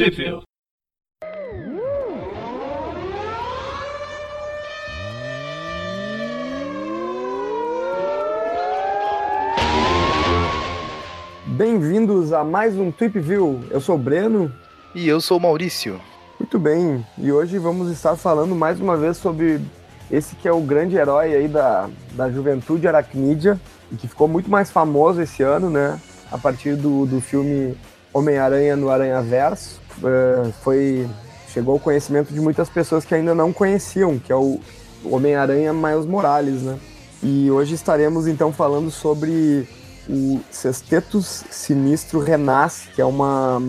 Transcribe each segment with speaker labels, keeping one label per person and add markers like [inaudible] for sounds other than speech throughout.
Speaker 1: Tripville.
Speaker 2: Bem-vindos a mais um Trip View. Eu sou o Breno.
Speaker 3: E eu sou o Maurício.
Speaker 2: Muito bem, e hoje vamos estar falando mais uma vez sobre esse que é o grande herói aí da, da juventude aracnídea, e que ficou muito mais famoso esse ano, né? A partir do, do filme Homem-Aranha no Aranha Verso. Uh, foi, chegou ao conhecimento de muitas pessoas que ainda não conheciam, que é o Homem-Aranha Miles Morales, né? E hoje estaremos então falando sobre o Sextetus Sinistro Renasce, que é uma,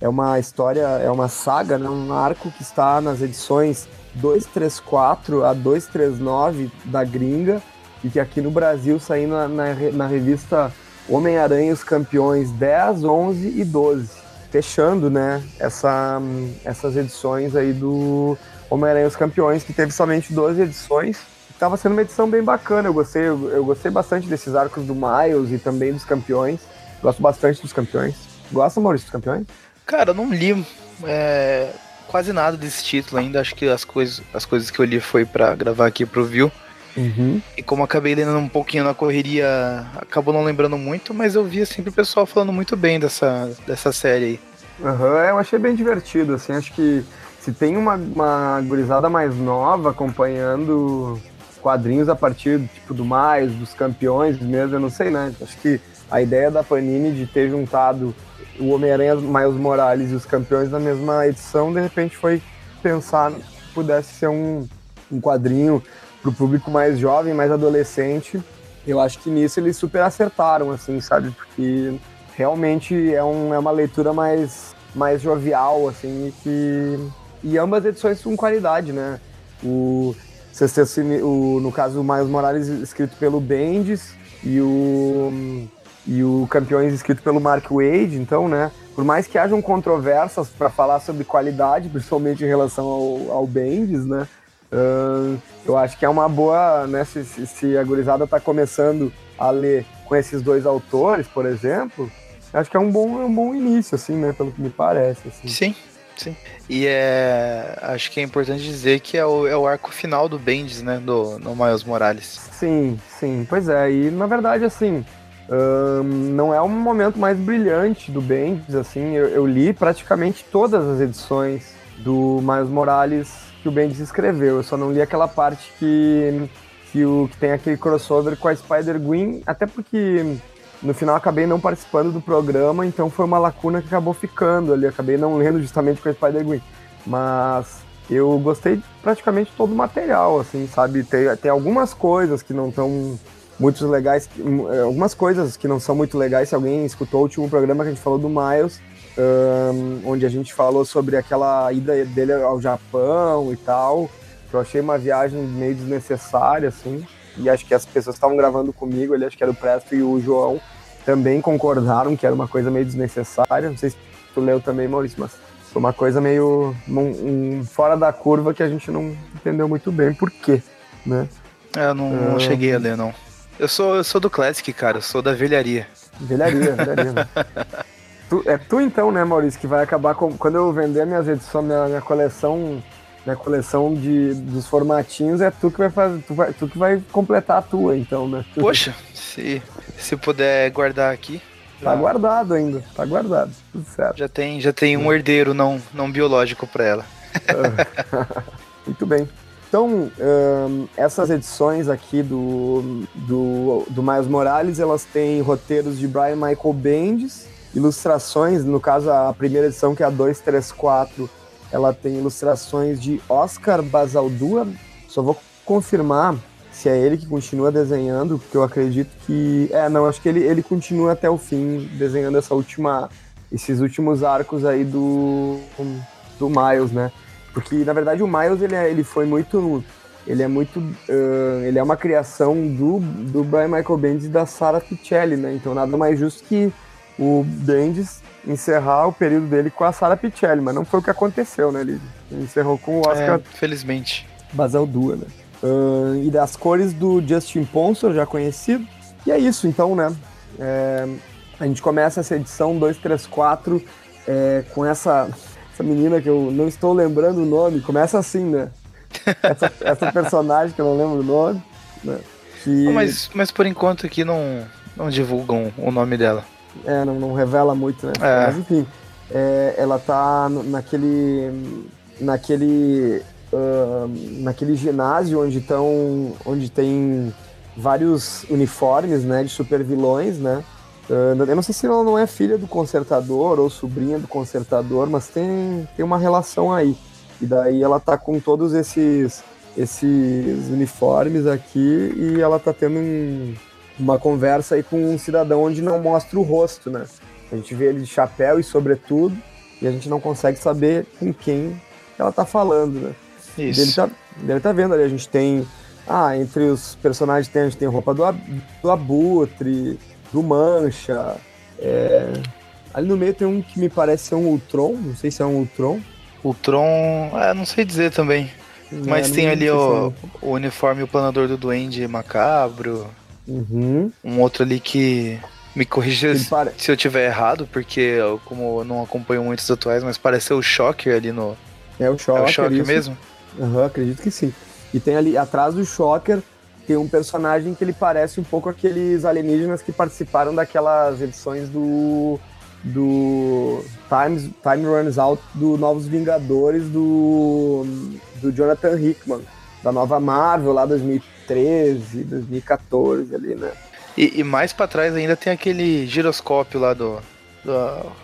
Speaker 2: é uma história, é uma saga, né, um arco que está nas edições 234 a 239 da gringa e que aqui no Brasil saindo na, na, na revista Homem-Aranha os Campeões 10, 11 e 12. Fechando, né, essa, essas edições aí do Homem-Aranha os Campeões, que teve somente 12 edições Tava sendo uma edição bem bacana, eu gostei, eu, eu gostei bastante desses arcos do Miles e também dos campeões. Gosto bastante dos campeões. Gosta, Maurício, dos campeões?
Speaker 3: Cara, eu não li é, quase nada desse título ainda. Acho que as coisas, as coisas que eu li foi para gravar aqui pro View.
Speaker 2: Uhum.
Speaker 3: E como acabei lendo um pouquinho na correria, acabou não lembrando muito, mas eu via sempre o pessoal falando muito bem dessa, dessa série aí.
Speaker 2: Uhum, eu achei bem divertido, assim, acho que se tem uma, uma gurizada mais nova acompanhando quadrinhos a partir tipo, do mais, dos campeões mesmo, eu não sei, né? Acho que a ideia da Panini de ter juntado o Homem-Aranha Miles Morales e os campeões na mesma edição, de repente foi pensar que pudesse ser um, um quadrinho para o público mais jovem, mais adolescente. Eu acho que nisso eles super acertaram, assim, sabe? Porque realmente é, um, é uma leitura mais, mais jovial, assim, e que. E ambas edições com qualidade, né? O, o, no caso, o Miles Morales escrito pelo Bendis e o, e o Campeões escrito pelo Mark Wade, então, né? Por mais que hajam controvérsias para falar sobre qualidade, principalmente em relação ao, ao Bendis, né? Uh, eu acho que é uma boa, né? Se, se, se a gurizada tá começando a ler com esses dois autores, por exemplo, acho que é um bom, é um bom início, assim, né? Pelo que me parece. Assim.
Speaker 3: Sim, Sim. E é. Acho que é importante dizer que é o, é o arco final do Bendis, né? Do, no Miles Morales.
Speaker 2: Sim, sim. Pois é. E na verdade, assim. Não é o momento mais brilhante do Bendis, assim. Eu, eu, li praticamente todas as edições do Miles Morales que o Bendis escreveu. Eu só não li aquela parte que, que, o, que tem aquele crossover com a Spider-Gwen, até porque no final acabei não participando do programa, então foi uma lacuna que acabou ficando ali. Acabei não lendo justamente com a Spider-Gwen. Mas eu gostei de praticamente todo o material, assim, sabe? Tem, tem algumas coisas que não estão muito legais, é, algumas coisas que não são muito legais. Se alguém escutou o último programa que a gente falou do Miles, um, onde a gente falou sobre aquela ida dele ao Japão e tal, que eu achei uma viagem meio desnecessária, assim. E acho que as pessoas que estavam gravando comigo, ali, acho que era o Presto e o João, também concordaram que era uma coisa meio desnecessária. Não sei se tu leu também, Maurício, mas foi uma coisa meio um, um, fora da curva que a gente não entendeu muito bem por quê, né?
Speaker 3: É, eu não, não cheguei a ler, não. Eu sou, eu sou do Classic, cara, eu sou da velharia.
Speaker 2: Velharia, velharia. [laughs] Tu, é tu então, né, Maurício, que vai acabar com. Quando eu vender minhas edições, minha, minha coleção minha coleção de, dos formatinhos é tu que vai fazer, tu, vai, tu que vai completar a tua, então, né? [laughs]
Speaker 3: Poxa, se, se puder guardar aqui.
Speaker 2: Tá já... guardado ainda, tá guardado, tudo certo.
Speaker 3: Já tem, já tem um herdeiro não, não biológico para ela. [laughs]
Speaker 2: Muito bem. Então, essas edições aqui do, do, do Miles Morales, elas têm roteiros de Brian Michael Bendis, ilustrações, no caso a primeira edição que é a 234, ela tem ilustrações de Oscar Basaldua. Só vou confirmar se é ele que continua desenhando, porque eu acredito que. É, não, acho que ele, ele continua até o fim desenhando essa última. esses últimos arcos aí do. do Miles, né? Porque, na verdade, o Miles ele, é, ele foi muito. Ele é muito. Uh, ele é uma criação do, do Brian Michael Bendis e da Sarah Pichelli, né? Então nada mais justo que o Bendis encerrar o período dele com a Sarah Pichelli, mas não foi o que aconteceu, né? Ele, encerrou com o Oscar.
Speaker 3: É, felizmente.
Speaker 2: Basel Dua, né? Uh, e das cores do Justin Ponsor, já conhecido. E é isso, então, né? É, a gente começa essa edição 234 é, com essa essa menina que eu não estou lembrando o nome, começa assim, né? Essa, [laughs] essa personagem que eu não lembro o nome, né? Que...
Speaker 3: Mas, mas por enquanto aqui não, não divulgam o nome dela.
Speaker 2: É, não, não revela muito, né?
Speaker 3: É.
Speaker 2: Mas enfim, é, ela tá naquele. naquele. Uh, naquele ginásio onde estão. onde tem vários uniformes, né? De super vilões, né? Uh, eu não sei se ela não é filha do consertador ou sobrinha do consertador, mas tem, tem uma relação aí. E daí ela tá com todos esses esses uniformes aqui e ela tá tendo um, uma conversa aí com um cidadão onde não mostra o rosto, né? A gente vê ele de chapéu e sobretudo e a gente não consegue saber com quem ela tá falando, né?
Speaker 3: Isso.
Speaker 2: Ele tá, ele tá vendo ali, a gente tem. Ah, entre os personagens tem, a gente tem roupa do, do Abutre, do Mancha. é, Ali no meio tem um que me parece ser um Ultron, não sei se é um Ultron.
Speaker 3: O Tron, é, não sei dizer também. Mas
Speaker 2: É,
Speaker 3: tem ali o, o uniforme e o planador do Duende Macabro.
Speaker 2: É um- Uhum.
Speaker 3: Um outro ali que me corrija se
Speaker 2: pare-
Speaker 3: se eu tiver errado, porque eu, como eu não acompanho muitos atuais, mas parece ser o Shocker ali no.
Speaker 2: É o
Speaker 3: É
Speaker 2: Shocker.
Speaker 3: o Shocker
Speaker 2: isso.
Speaker 3: mesmo?
Speaker 2: Aham, acredito que sim. E tem ali, atrás do Shocker, tem um personagem que ele parece um pouco aqueles alienígenas que participaram daquelas edições do. do Times, Time Runs Out do Novos Vingadores do. do Jonathan Hickman, da nova Marvel lá 2013, 2014 ali, né?
Speaker 3: E, e mais pra trás ainda tem aquele giroscópio lá do. do-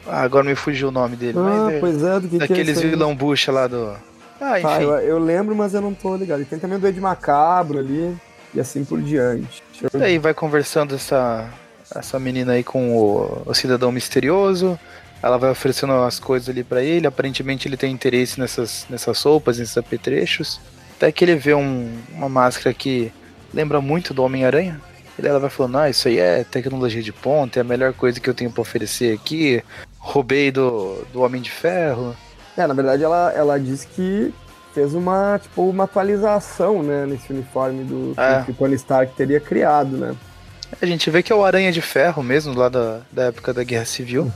Speaker 3: ah, agora me fugiu o nome dele.
Speaker 2: Ah,
Speaker 3: é,
Speaker 2: pois é, do que, que é
Speaker 3: daqueles
Speaker 2: isso aí?
Speaker 3: vilão bucha lá do. Ah, enfim.
Speaker 2: Tá, eu, eu lembro, mas eu não tô ligado. E tem também o Duende Macabro ali, e assim por diante. Eu
Speaker 3: E aí vai conversando essa, essa menina aí com o, o cidadão misterioso. Ela vai oferecendo as coisas ali pra ele. Aparentemente ele tem interesse nessas, nessas roupas, nesses apetrechos. Até que ele vê um- uma máscara que lembra muito do Homem-Aranha. E ela vai falando, ah, isso aí é tecnologia de ponta, é a melhor coisa que eu tenho pra oferecer aqui. Roubei do, do Homem de Ferro.
Speaker 2: É, na verdade ela, ela disse que fez uma, tipo, uma atualização, né, nesse uniforme do
Speaker 3: É.
Speaker 2: que o Tony Stark teria criado, né?
Speaker 3: A gente vê que é o Aranha de Ferro mesmo, lá da, da época da Guerra Civil.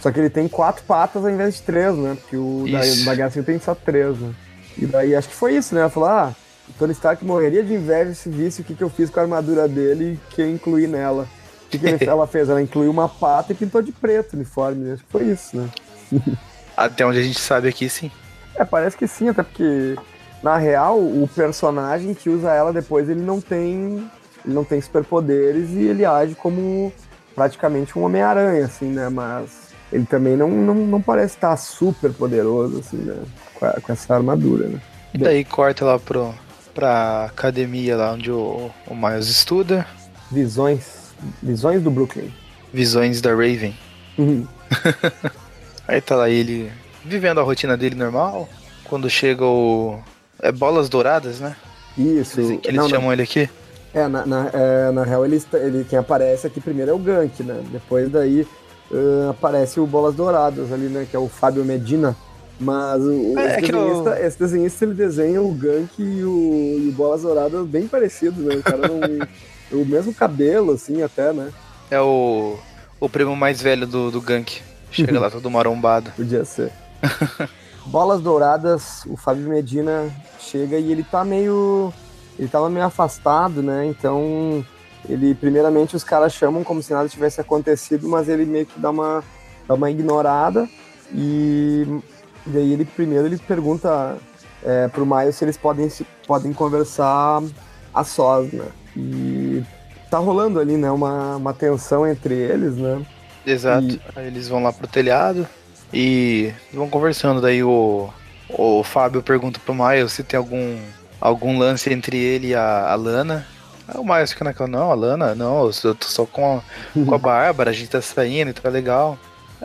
Speaker 2: Só que ele tem quatro patas ao invés de três, né? Porque o da, da Guerra Civil tem só três, né? E daí acho que foi isso, né? Ela falou, ah, o Tony Stark morreria de inveja se visse o que, que eu fiz com a armadura dele e que eu incluí nela. O que, que [laughs] ela fez? Ela incluiu uma pata e pintou de preto o uniforme, né? Acho que foi isso, né? [laughs]
Speaker 3: Até onde a gente sabe aqui, sim.
Speaker 2: É, parece que sim, até porque na real o personagem que usa ela depois ele não tem ele não tem superpoderes e ele age como praticamente um Homem-Aranha, assim, né? Mas ele também não, não, não parece estar super poderoso, assim, né? Com, a- com essa armadura, né?
Speaker 3: E daí corta lá pro, pra academia lá onde o, o Miles estuda.
Speaker 2: Visões. Visões do Brooklyn.
Speaker 3: Visões da Raven.
Speaker 2: Uhum. [laughs]
Speaker 3: Aí tá lá ele vivendo a rotina dele normal. Quando chega o. É bolas douradas, né?
Speaker 2: Isso.
Speaker 3: Dizem que eles
Speaker 2: Não, não.
Speaker 3: chamam ele aqui.
Speaker 2: É, na, na, é, na real, ele, ele, quem aparece aqui primeiro é o Gank, né? Depois daí ah, aparece o Bolas Douradas ali, né? Que é o Fábio Medina. Mas o,
Speaker 3: É,
Speaker 2: esse,
Speaker 3: é que
Speaker 2: desenhista,
Speaker 3: eu-
Speaker 2: esse desenhista, ele desenha o Gank e o, e o Bolas Douradas bem parecidos, né? O cara não... [laughs] o mesmo cabelo, assim, até, né?
Speaker 3: É o. O primo mais velho do, do Gank. Chega lá todo marombado. [laughs]
Speaker 2: Podia ser. [laughs] Bolas Douradas, o Fábio Medina chega e ele tá meio. Ele tava meio afastado, né? Então, ele, primeiramente, os caras chamam como se nada tivesse acontecido, mas ele meio que dá uma, dá uma ignorada. E daí ele, primeiro, ele pergunta é, pro Miles se eles podem, se, podem conversar a sós, né? E tá rolando ali, né? Uma, uma tensão entre eles, né?
Speaker 3: Exato.
Speaker 2: E-
Speaker 3: Aí eles vão lá pro telhado e vão conversando. Daí o, o Fábio pergunta pro Miles se tem algum, algum lance entre ele e a, a Lana. Aí o Miles fica naquela, não, a Lana, não, eu tô só com a, com a [laughs] Bárbara, a gente tá saindo e tá legal.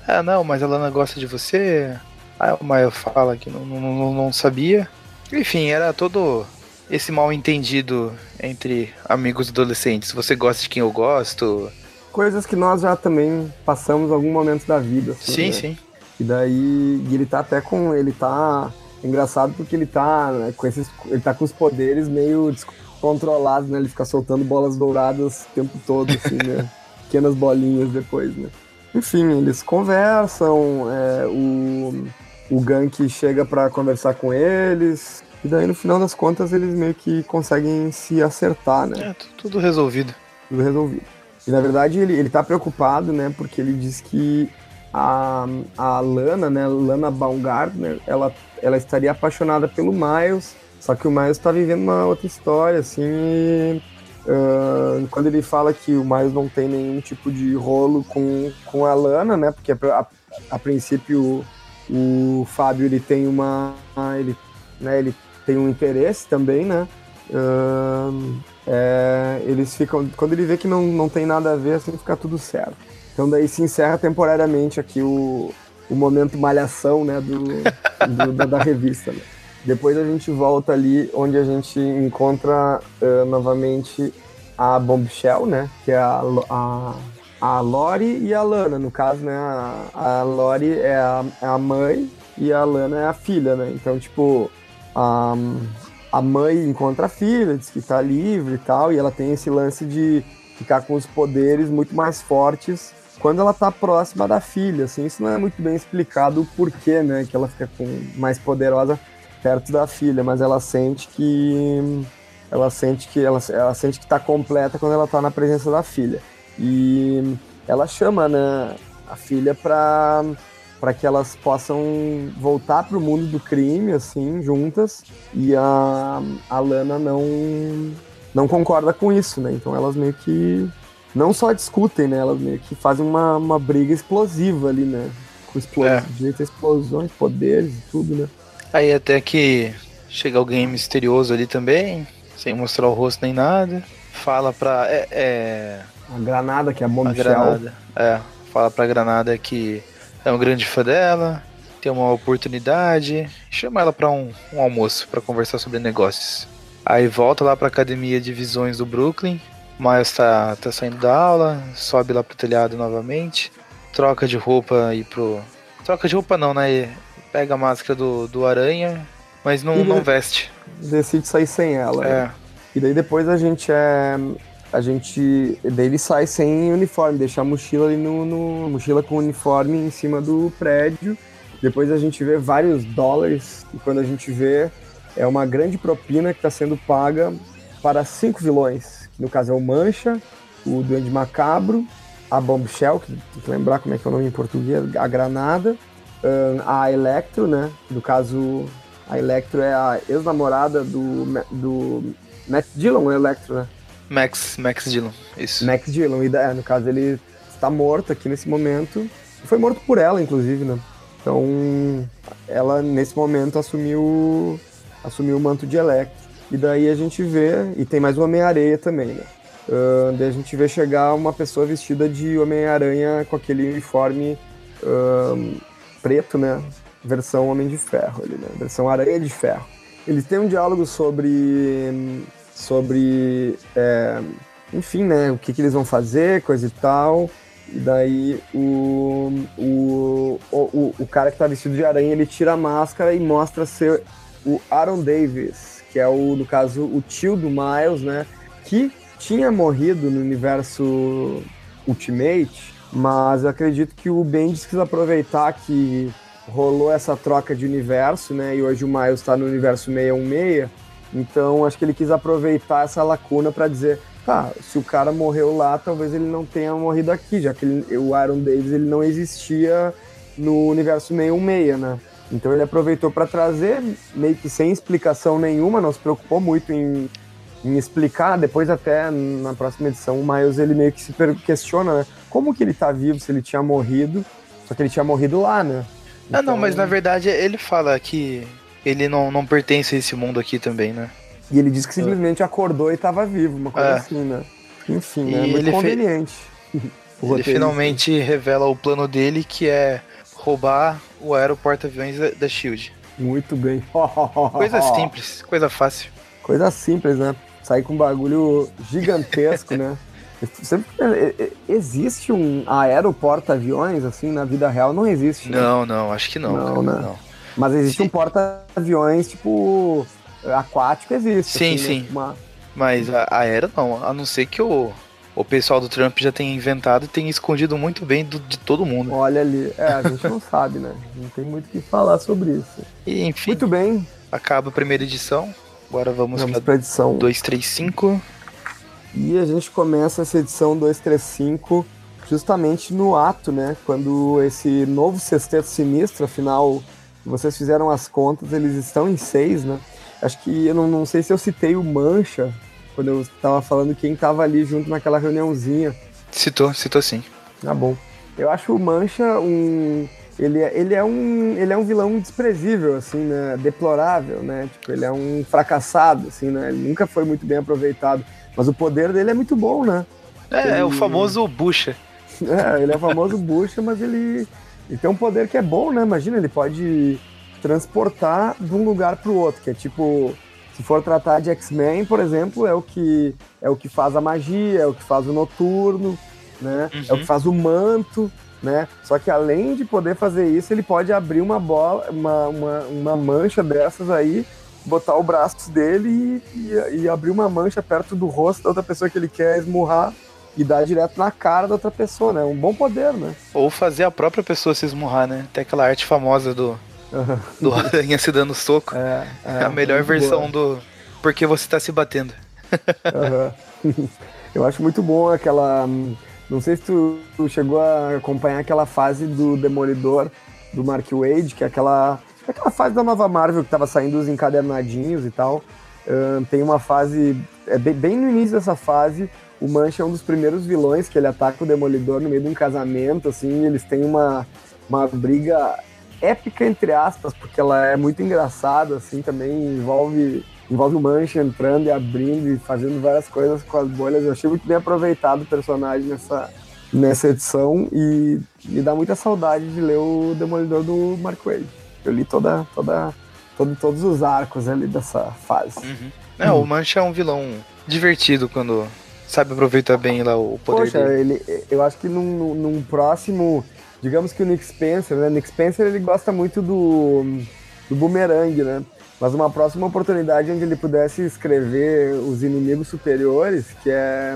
Speaker 3: Ah, não, mas a Lana gosta de você. Aí o Miles fala que não, não, não, sabia. Enfim, era todo esse mal entendido entre amigos adolescentes. Você gosta de quem eu gosto?
Speaker 2: coisas que nós já também passamos em algum momento da vida. assim,
Speaker 3: Sim,
Speaker 2: né?
Speaker 3: sim.
Speaker 2: E daí e ele tá até com. Ele tá. Engraçado porque ele tá né, com esses. Ele tá com os poderes meio descontrolados, né? Ele fica soltando bolas douradas o tempo todo, assim, né? [laughs] Pequenas bolinhas depois, né? Enfim, eles conversam, é, o, o Gank chega para conversar com eles. E daí, no final das contas, eles meio que conseguem se acertar, né?
Speaker 3: É, tudo resolvido.
Speaker 2: Tudo resolvido. E na verdade ele, ele tá preocupado, né? Porque ele diz que a, a Lana, né? Lana Baumgartner, ela, ela estaria apaixonada pelo Miles, só que o Miles tá vivendo uma outra história, assim. E, uh, quando ele fala que o Miles não tem nenhum tipo de rolo com, com a Lana, né? Porque a, a, a princípio o, Fábio ele tem uma. Ele, né, ele tem um interesse também, né? Uh, é, eles ficam. Quando ele vê que não, não tem nada a ver, assim fica tudo certo. Então daí se encerra temporariamente aqui o, o momento malhação né, do, [laughs] do da, da, revista. Né? Depois a gente volta ali onde a gente encontra uh, novamente a Bombshell, né? Que é a, a, a Lori e a Lana. No caso, né? A, a Lori é a, é a mãe e a Lana é a filha, né? Então, tipo, a, a mãe encontra a filha, diz que tá livre e tal, e ela tem esse lance de ficar com os poderes muito mais fortes quando ela tá próxima da filha, assim, isso não é muito bem explicado o porquê, né, que ela fica com mais poderosa perto da filha, mas ela sente que ela sente que ela, ela sente que tá completa quando ela tá na presença da filha. E ela chama, né, a filha para para que elas possam voltar para o mundo do crime, assim, juntas. E a, a Lana não, não concorda com isso, né? Então elas meio que não só discutem, né? Elas meio que fazem uma, uma briga explosiva ali, né? Com explosões, é. explosões, poderes e tudo, né?
Speaker 3: Aí até que chega alguém misterioso ali também, sem mostrar o rosto nem nada. Fala pra. É, é...
Speaker 2: A Granada, que é a bomba
Speaker 3: a Granada, é. Fala pra Granada que é um grande fã dela, tem uma oportunidade, chama ela para um, um, almoço para conversar sobre negócios. Aí volta lá para academia de visões do Brooklyn. Miles tá, tá saindo da aula, sobe lá pro telhado novamente, troca de roupa e pro. Troca de roupa não, né? Pega a máscara do, do aranha, mas não, não veste.
Speaker 2: Decide sair sem ela. É. Né? E daí depois a gente é a gente. Daí ele sai sem uniforme, deixa a mochila ali no, no. mochila com uniforme em cima do prédio. Depois a gente vê vários dólares, e quando a gente vê, é uma grande propina que está sendo paga para cinco vilões. No caso é o Mancha, o Duende Macabro, a Bombshell, que tem que lembrar como é que é o nome em português, a Granada, a Electro, né? No caso, a Electro é a ex-namorada do, do Matt Dillon, Electro, né?
Speaker 3: Max, Max Dillon, isso.
Speaker 2: Max Dillon, e é, no caso ele está morto aqui nesse momento. Foi morto por ela, inclusive, né? Então, ela nesse momento assumiu assumiu o manto de Electro. E daí a gente vê, e tem mais o Homem-Areia também, né? Uh, daí a gente vê chegar uma pessoa vestida de Homem-Aranha com aquele uniforme uh, preto, né? Versão Homem de Ferro, ali, né? Versão Aranha de Ferro. Eles têm um diálogo sobre sobre, é, enfim, né, o que, que eles vão fazer, coisa e tal. E daí o, o, o, o cara que tá vestido de aranha, ele tira a máscara e mostra ser o Aaron Davis, que é o, no caso, o tio do Miles, né, que tinha morrido no universo Ultimate, mas eu acredito que o Bendis quis aproveitar que rolou essa troca de universo, né, e hoje o Miles tá no universo 616, então, acho que ele quis aproveitar essa lacuna para dizer, tá, se o cara morreu lá, talvez ele não tenha morrido aqui, já que ele, o Iron Davis ele não existia no universo 616, né? Então ele aproveitou para trazer, meio que sem explicação nenhuma, não se preocupou muito em, em explicar. Depois, até na próxima edição, o Miles ele meio que se questiona, né? Como que ele tá vivo se ele tinha morrido? Só que ele tinha morrido lá, né?
Speaker 3: Então... Ah, não, mas na verdade ele fala que ele não, não pertence a esse mundo aqui também, né?
Speaker 2: E ele disse que simplesmente acordou e estava vivo, uma coisa é. assim, né? Enfim, né? Muito ele conveniente. [laughs]
Speaker 3: ele finalmente revela o plano dele, que é roubar o aeroporto-aviões da, da SHIELD.
Speaker 2: Muito bem. [laughs]
Speaker 3: coisa simples, coisa fácil.
Speaker 2: Coisa simples, né? Sair com um bagulho gigantesco, né? [laughs] Sempre existe um aeroporto-aviões, assim, na vida real? Não existe.
Speaker 3: Né? Não, não, acho que não. Não, cara, né? Não.
Speaker 2: Mas existe sim. um porta-aviões, tipo, aquático existe.
Speaker 3: Sim, assim, sim. Né? Uma... Mas a aérea não, a não ser que o, o pessoal do Trump já tem inventado e tem escondido muito bem do, de todo mundo.
Speaker 2: Olha ali, é, a gente não [laughs] sabe, né? Não tem muito o que falar sobre isso.
Speaker 3: E, enfim,
Speaker 2: Muito bem,
Speaker 3: acaba a primeira edição. Agora vamos,
Speaker 2: vamos
Speaker 3: para
Speaker 2: para a edição
Speaker 3: 235.
Speaker 2: E a gente começa essa edição 235 justamente no ato, né? Quando esse novo sexteto sinistro, afinal, vocês fizeram as contas, eles estão em seis, né? Acho que eu não, não sei se eu citei o Mancha quando eu estava falando quem estava ali junto naquela reuniãozinha.
Speaker 3: Citou, citou sim.
Speaker 2: Tá bom. Eu acho o Mancha um. Ele é, ele, é um, ele é um vilão desprezível, assim, né? Deplorável, né? Tipo, ele é um fracassado, assim, né? Ele nunca foi muito bem aproveitado. Mas o poder dele é muito bom, né?
Speaker 3: É, é o
Speaker 2: Ele-
Speaker 3: famoso bucha. [laughs]
Speaker 2: É, ele é o famoso bucha, mas ele, ele tem um poder que é bom, né? Imagina, ele pode transportar de um lugar para o outro, que é tipo, se for tratar de X-Men, por exemplo, é o que é o que faz a magia, é o que faz o noturno, né? É o que faz o manto, né? Só que além de poder fazer isso, ele pode abrir uma bola, uma, uma, uma mancha dessas aí, botar o braço dele e, e, e abrir uma mancha perto do rosto da outra pessoa que ele quer esmurrar e dar direto na cara da outra pessoa, né? Um bom poder, né?
Speaker 3: Ou fazer a própria pessoa se esmurrar, né? Tem aquela arte famosa do, do [laughs] Aranha se dando soco.
Speaker 2: É,
Speaker 3: É, a melhor
Speaker 2: muito
Speaker 3: versão do Porque você tá se batendo.
Speaker 2: boa. Aham. [laughs] Eu acho muito bom aquela. Não sei se tu, chegou a acompanhar aquela fase do Demolidor do Mark Wade, que é aquela, aquela fase da nova Marvel que tava saindo os encadernadinhos e tal. Ahn, tem uma fase. É bem, bem no início dessa fase, o Mancha é um dos primeiros vilões que ele ataca o Demolidor no meio de um casamento, assim, eles têm uma, uma briga épica, entre aspas, porque ela é muito engraçada, assim, também envolve, envolve o Mancha entrando e abrindo e fazendo várias coisas com as bolhas. Eu achei muito bem aproveitado o personagem nessa, nessa edição e me dá muita saudade de ler o Demolidor do Mark Wade. Eu li toda, toda, todo, todos os arcos ali dessa fase.
Speaker 3: É, o Mancha é um vilão divertido quando sabe aproveitar bem lá o poder
Speaker 2: Poxa,
Speaker 3: dele.
Speaker 2: ele, eu acho que num, num próximo. Digamos que o Nick Spencer, né? Nick Spencer ele gosta muito do, do boomerang, né? Mas uma próxima oportunidade onde ele pudesse escrever os inimigos superiores, que é,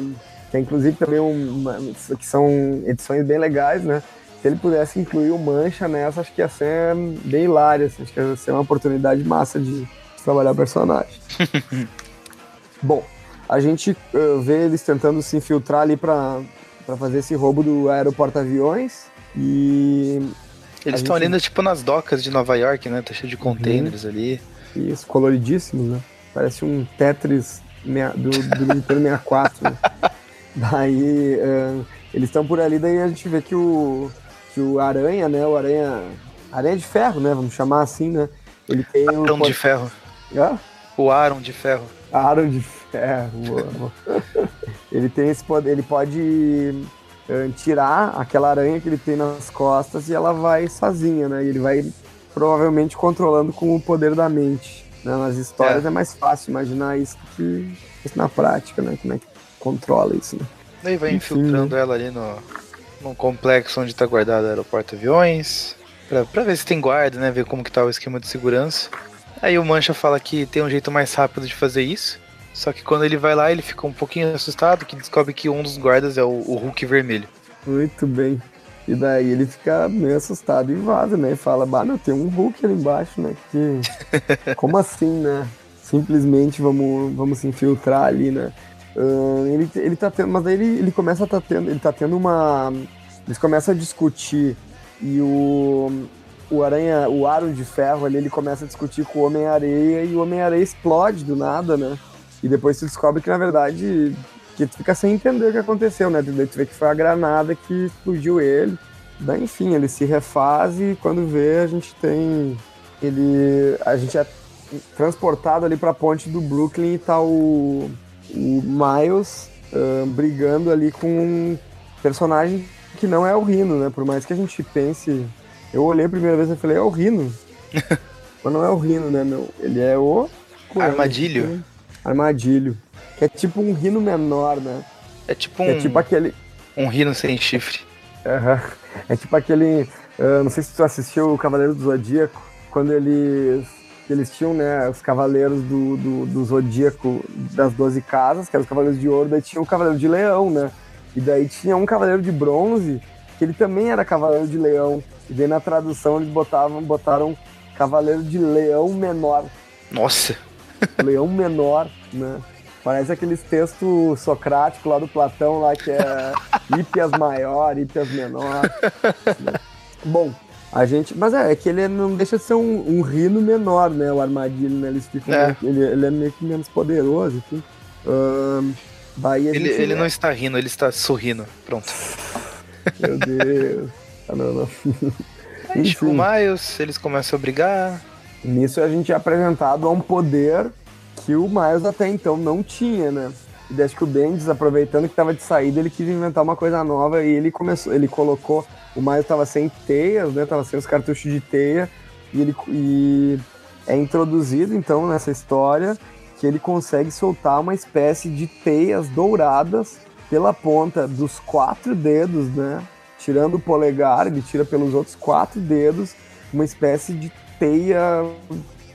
Speaker 2: que é inclusive também uma, que são edições bem legais, né? Se ele pudesse incluir o Mancha nessa, acho que ia ser bem hilário, assim, acho que ia ser uma oportunidade massa de, de trabalhar o personagem. [laughs] Bom, a gente uh, vê eles tentando se infiltrar ali para fazer esse roubo do aeroporto-aviões e
Speaker 3: Eles estão
Speaker 2: gente-
Speaker 3: ali, tipo, nas docas de Nova York, né? Tá cheio de containers ali.
Speaker 2: E os coloridíssimos, né? Parece um Tetris do, do Nintendo 64. Né? [laughs] Daí ah, eles estão por ali, daí a gente vê que o, que o Aranha, né? O Aranha. Aranha de ferro, né? Vamos chamar assim, né? Ele tem o.
Speaker 3: Aaron de ferro. O Aaron de ferro.
Speaker 2: Aro de ferro. Boa. ele tem esse poder, ele pode eh, tirar aquela aranha que ele tem nas costas e ela vai sozinha, né? E ele vai provavelmente controlando com o poder da mente. né? Nas histórias é. mais fácil imaginar isso que isso na prática, né? Como é que controla isso, né?
Speaker 3: Daí vai
Speaker 2: Enfim,
Speaker 3: infiltrando ela ali no, no complexo onde tá guardado o aeroporto aviões. Pra, pra ver se tem guarda, né? Ver como que tá o esquema de segurança. Aí o Mancha fala que tem um jeito mais rápido de fazer isso. Só que quando ele vai lá, ele fica um pouquinho assustado, que descobre que um dos guardas é o, o Hulk vermelho.
Speaker 2: Muito bem. E daí ele fica meio assustado e vaza, né? E fala, bah, meu, tem um Hulk ali embaixo, né? Que... [laughs] Como assim, né? Simplesmente vamos, vamos se infiltrar ali, né? Ah, ele, ele tá tendo. Mas daí ele, ele começa a tá tendo. Ele tá tendo uma. Eles começam a discutir e o. O Aranha, o Aro de Ferro ali, ele começa a discutir com o Homem-Areia e o Homem-Areia explode do nada, né? E depois tu descobre que, na verdade, que tu fica sem entender o que aconteceu, né? Daí tu vê que foi a granada que explodiu ele. Daí, enfim, ele se refaz e quando vê, a gente tem. Ele. A gente é transportado ali pra ponte do Brooklyn e tá o. O Miles ah, brigando ali com um personagem que não é o Rino, né? Por mais que a gente pense. Eu olhei a primeira vez e falei, é o Rino. [laughs] Mas não é o Rino, né, meu? Ele é o.
Speaker 3: Armadilho.
Speaker 2: Armadilho. Que é tipo um rino menor, né?
Speaker 3: É tipo
Speaker 2: Que
Speaker 3: um,
Speaker 2: É tipo aquele.
Speaker 3: um rino sem chifre.
Speaker 2: Aham. É tipo aquele. ah, não sei se tu assistiu o Cavaleiro do Zodíaco, quando eles. Eles tinham, né, os cavaleiros do, do, do Zodíaco das 12 casas, que eram os cavaleiros de ouro, daí tinha o Cavaleiro de Leão, né? E daí tinha um cavaleiro de bronze, que ele também era cavaleiro de leão. E daí na tradução eles botavam, botaram cavaleiro de leão menor.
Speaker 3: Nossa!
Speaker 2: Leão menor, né? Parece aqueles textos socráticos lá do Platão, lá que é Ípias maior, Ípias menor. Bom, a gente. Mas é, é que ele não deixa de ser um, um rino menor, né? O armadilho, né? Eles ficam.
Speaker 3: É.
Speaker 2: Ele, ele é meio que menos poderoso, enfim. Ahn, daí a
Speaker 3: Ele,
Speaker 2: gente-
Speaker 3: ele não está rindo, ele está sorrindo. Pronto.
Speaker 2: Meu Deus. Ah, não, não.
Speaker 3: Aí chega o
Speaker 2: Enfim.
Speaker 3: Miles, eles começam a brigar.
Speaker 2: Nisso a gente é apresentado a um poder que o Miles até então não tinha, né? E acho que o Bendis, aproveitando que estava de saída, ele quis inventar uma coisa nova e ele começou, ele colocou, o Miles estava sem teias, né? Tava sem os cartuchos de teia e ele e é introduzido então nessa história que ele consegue soltar uma espécie de teias douradas pela ponta dos quatro dedos, né? Tirando o polegar, ele tira pelos outros quatro dedos uma espécie de teia.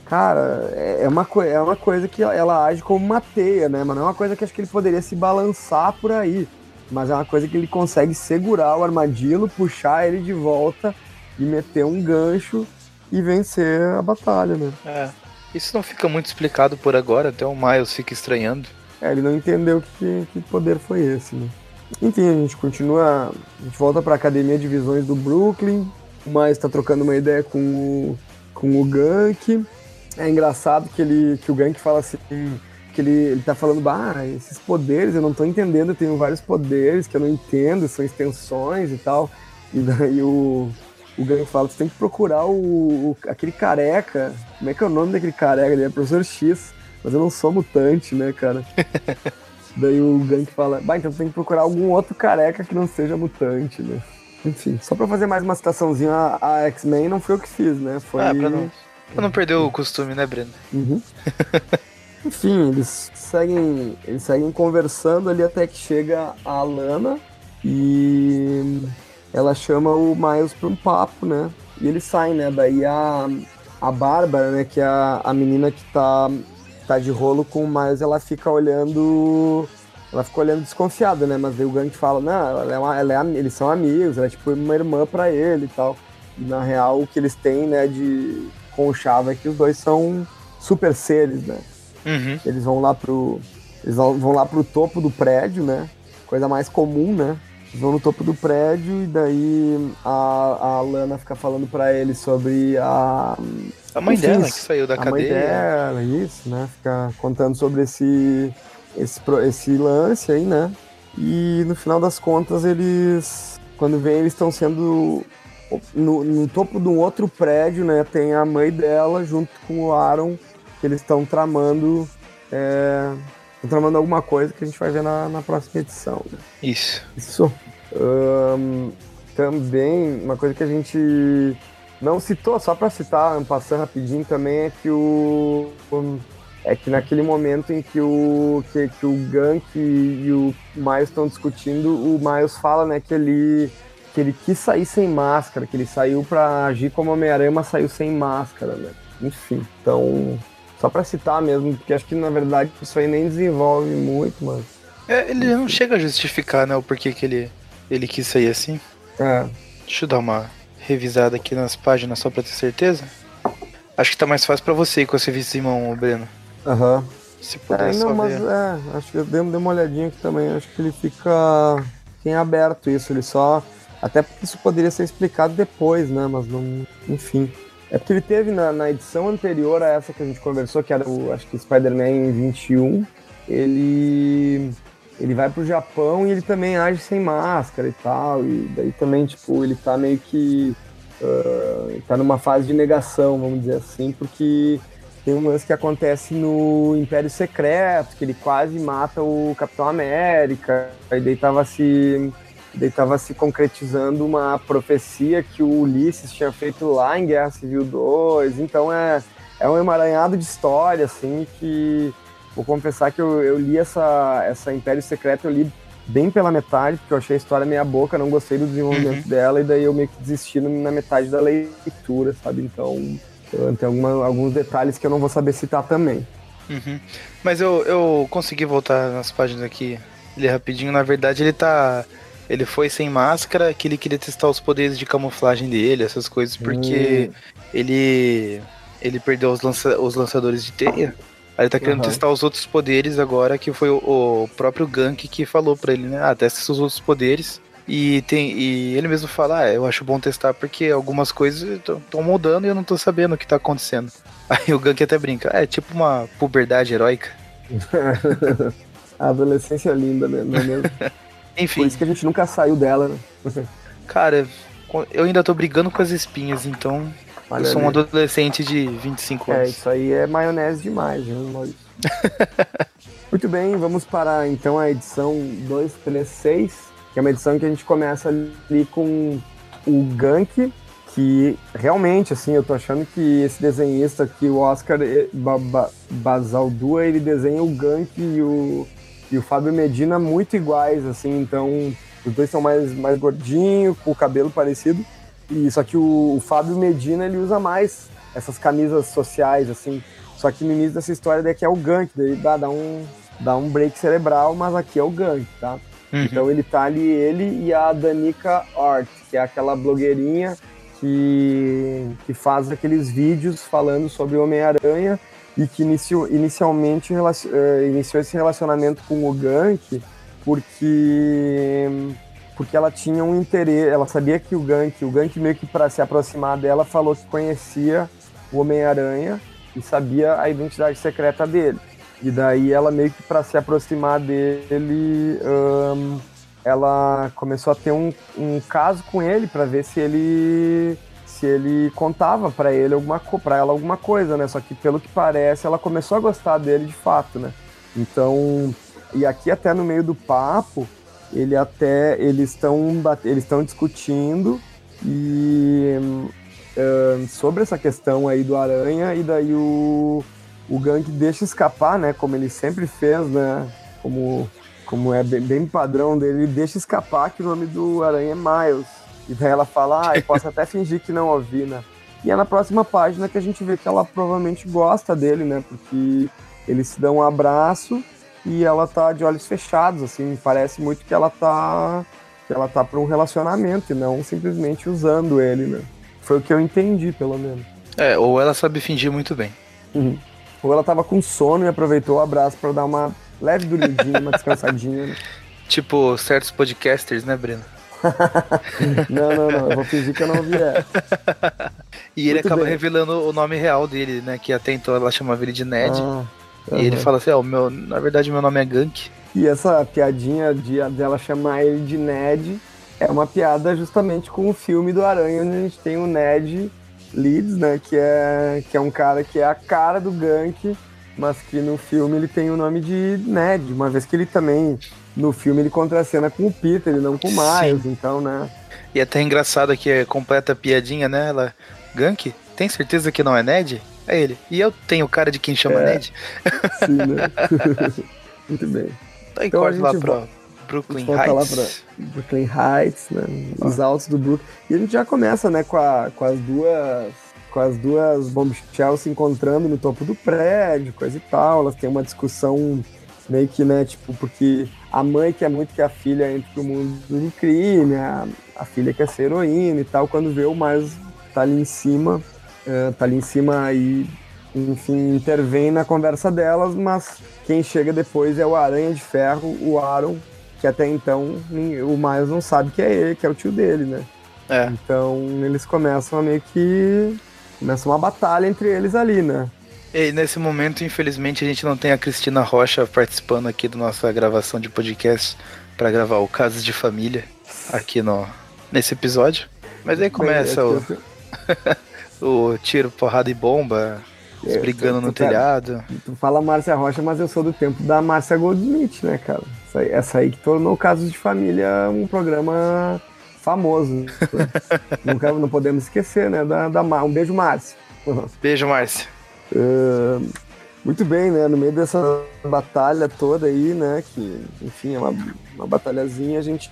Speaker 2: Cara, é é uma, é uma coisa que ela age como uma teia, né? Mas não é uma coisa que acho que ele poderia se balançar por aí. Mas é uma coisa que ele consegue segurar o armadilho, puxar ele de volta e meter um gancho e vencer a batalha, né?
Speaker 3: É. Isso não fica muito explicado por agora, até o Miles fica estranhando.
Speaker 2: É, ele não entendeu que, que poder foi esse, né? Enfim, a gente continua. A gente volta pra Academia de Visões do Brooklyn. O Miles tá trocando uma ideia com o, com o Gank. É engraçado que, ele, que o Gank fala assim. Que ele, ele tá falando, ah, esses poderes eu não tô entendendo, eu tenho vários poderes que eu não entendo, são extensões e tal. E daí o, o Gank fala, você tem que procurar o, o- aquele careca. Como é que é o nome daquele careca? Ele é professor X. Mas eu não sou mutante, né, cara? [laughs] Daí o Gank fala, bah, então tem que procurar algum outro careca que não seja mutante, né? Enfim, só pra fazer mais uma citaçãozinha, a, a X-Men não foi eu que fiz, né? Foi.
Speaker 3: Ah, pra não, pra não perder o costume, né, Breno?
Speaker 2: Uhum. [laughs] Enfim, eles seguem, eles seguem conversando ali até que chega a Lana e ela chama o Miles pra um papo, né? E eles saem, né? Daí a, a Bárbara, né, que é a, a menina que tá, tá de rolo com o Miles, ela fica olhando. Ela fica olhando desconfiada, né? Mas daí o Gank fala, não, ela é uma- ela é eles são amigos, ela é tipo uma irmã pra ele e tal. E na real o que eles têm, né, de conchavo é que os dois são super seres, né?
Speaker 3: Uhum.
Speaker 2: Eles vão lá pro. Eles vão lá pro topo do prédio, né? Coisa mais comum, né? Eles vão no topo do prédio e daí a, a Lana fica falando pra eles sobre a.
Speaker 3: A mãe
Speaker 2: Enfim,
Speaker 3: dela que saiu da
Speaker 2: a mãe
Speaker 3: cadeia.
Speaker 2: dela, isso, né? Fica contando sobre esse, esse, esse lance aí, né? E no final das contas, eles. Quando vem, eles estão sendo. No, no topo de um outro prédio, né? Tem a mãe dela junto com o Aaron, que eles estão tramando. É, tramando alguma coisa que a gente vai ver na, na próxima edição, né?
Speaker 3: Isso.
Speaker 2: Isso. Ahn, também, uma coisa que a gente não citou, só para citar, passando rapidinho também, é que o. É que naquele momento em que o, que, que o Gank e o Miles estão discutindo, o Miles fala né, que, ele, que ele quis sair sem máscara, que ele saiu para agir como Homem-Aranha, mas saiu sem máscara, né? Enfim, então, só para citar mesmo, porque acho que na verdade isso aí nem desenvolve muito, mas.
Speaker 3: É, ele não chega a justificar, né, o porquê que ele, ele quis sair assim.
Speaker 2: É,
Speaker 3: Deixa eu dar uma revisada aqui nas páginas só pra ter certeza. Acho que tá mais fácil pra você com esse vice em mão, Breno.
Speaker 2: Aham.
Speaker 3: Se puder
Speaker 2: É, não, mas
Speaker 3: ver.
Speaker 2: é, acho que eu dei, dei uma olhadinha aqui também, acho que ele fica em aberto isso, ele só. Até porque isso poderia ser explicado depois, né? Mas não. Enfim. É porque ele teve na, na edição anterior a essa que a gente conversou, que era o, acho que Spider-Man 21, ele. Ele vai pro Japão e ele também age sem máscara e tal. E daí também, tipo, ele tá meio que. ah, tá numa fase de negação, vamos dizer assim, porque tem um lance que acontece no Império Secreto, que ele quase mata o Capitão América, e daí tava se, daí tava se concretizando uma profecia que o Ulisses tinha feito lá em Guerra Civil 2, então é, é um emaranhado de história, assim, que vou confessar que eu, eu li essa, essa Império Secreto, eu li bem pela metade, porque eu achei a história meia boca, não gostei do desenvolvimento dela, e daí eu meio que desisti na metade da leitura, sabe, então... Tem alguma- alguns detalhes que eu não vou saber citar também.
Speaker 3: Uhum. Mas eu, eu consegui voltar nas páginas aqui Ele rapidinho, na verdade, ele tá. Ele foi sem máscara, que ele queria testar os poderes de camuflagem dele, essas coisas, porque hum. ele. Ele perdeu os, lança, os lançadores de teia. Aí ele tá querendo uhum. testar os outros poderes agora, que foi o, o próprio Gank que falou pra ele, né? Ah, testa os outros poderes. E, tem, e ele mesmo fala, ah, eu acho bom testar porque algumas coisas estão mudando e eu não tô sabendo o que tá acontecendo. [laughs] Aí o Gank até brinca, é tipo uma puberdade heróica. [laughs]
Speaker 2: a adolescência é linda, né? Não é mesmo? [laughs] Enfim. Por isso que a gente nunca saiu dela, né?
Speaker 3: Cara, eu ainda tô brigando com as espinhas, então eu sou um adolescente de 25 é, anos.
Speaker 2: É, isso aí é maionese demais, né, Maurício? Muito bem, vamos para então a edição 236, que é uma edição que a gente começa ali com o Gank, que realmente, assim, eu tô achando que esse desenhista aqui, o Oscar Basaldua, ele desenha o Gank e o, e o Fábio Medina muito iguais, assim, então os dois são mais, mais gordinhos, com o cabelo parecido, e só que o, o Fábio Medina, ele usa mais essas camisas sociais, assim, só que no início dessa história daqui é o Gank, daí dá, dá, um, dá um break cerebral, mas aqui é o Gank, tá? Uhum. Então ele tá ali, ele e a Danica Art, que é aquela blogueirinha que, que faz aqueles vídeos falando sobre Homem-Aranha e que iniciou, inicialmente uh, iniciou esse relacionamento com o Gank porque porque ela tinha um interesse, ela sabia que o Gank, o Gank meio que para se aproximar dela falou que conhecia o Homem-Aranha e sabia a identidade secreta dele. E daí ela meio que para se aproximar dele, um, ela começou a ter um, um caso com ele para ver se ele se ele contava para ele alguma para ela alguma coisa, né? Só que pelo que parece, ela começou a gostar dele de fato, né? Então, e aqui até no meio do papo, ele até eles estão eles estão discutindo e uh, sobre essa questão aí do aranha e daí o o Gank deixa escapar, né? Como ele sempre fez, né? Como como é bem, bem, padrão dele, ele deixa escapar que o nome do aranha é Miles. E daí ela fala, ah, eu posso até fingir que não ouvi, né? E é na próxima página que a gente vê que ela provavelmente gosta dele, né? Porque eles se dão um abraço e ela tá de olhos fechados, assim, parece muito que ela tá que ela tá para um relacionamento e não simplesmente usando ele, né? Foi o que eu entendi, pelo menos.
Speaker 3: É, ou ela sabe fingir muito bem.
Speaker 2: Uhum. Ou ela tava com sono e aproveitou o abraço para dar uma leve dormidinha, uma [laughs] descansadinha. Né?
Speaker 3: Tipo certos podcasters, né, Breno? [laughs]
Speaker 2: não, não, não. Eu vou fingir que eu não ouvi essa. [laughs]
Speaker 3: e ele Muito acaba bem. revelando o nome real dele, né? Que até então ela chamava ele de Ned. Ah, e uhum. ele fala assim, ó, oh, meu, na verdade meu nome é Gank.
Speaker 2: E essa piadinha de dela chamar ele de Ned é uma piada justamente com o filme do Aranha, onde a gente tem o Ned Leeds, né? Que é, que é um cara que é a cara do Gank, mas que no filme ele tem o nome de Ned, uma vez que ele também, no filme, ele contracena com o Peter e não com o Miles, Sim. então, né?
Speaker 3: E é até engraçado que é completa piadinha, né? Ela, Gank, tem certeza que não é Ned? É ele. E eu tenho cara de quem chama é. Ned?
Speaker 2: Sim, né? [laughs] [laughs] Muito bem.
Speaker 3: Então, então corta lá pra Brooklyn Heights. lá pra
Speaker 2: Brooklyn Heights, né? Os ah. altos do Brooklyn. E a gente já começa, né, com, a, com as duas com as duas bombshell se encontrando no topo do prédio, coisa e tal. Elas têm uma discussão meio que, né, tipo, porque a mãe quer muito que a filha entre pro mundo do crime, a, a filha quer ser heroína e tal. Quando vê o Miles tá ali em cima, uh, tá ali em cima e, enfim, intervém na conversa delas, mas quem chega depois é o Aranha de Ferro, o Aaron, que até então o Miles não sabe que é ele, que é o tio dele, né? É. Então eles começam a meio que. Começa uma batalha entre eles ali, né?
Speaker 3: E nesse momento, infelizmente, a gente não tem a Cristina Rocha participando aqui da nossa gravação de podcast para gravar o Casos de Família aqui no, nesse episódio. Mas aí começa o, [laughs] o tiro, porrada e bomba, é, brigando no telhado.
Speaker 2: Tu fala Márcia Rocha, mas eu sou do tempo da Márcia Goldsmith, né, cara? Essa aí, essa aí que tornou Casos de Família um programa famoso. [laughs] Nunca, não podemos esquecer, né? Da, da, um beijo, Márcia.
Speaker 3: Beijo, Márcia.
Speaker 2: Uh, muito bem, né? No meio dessa batalha toda aí, né? Que, enfim, é uma, uma batalhazinha, a gente.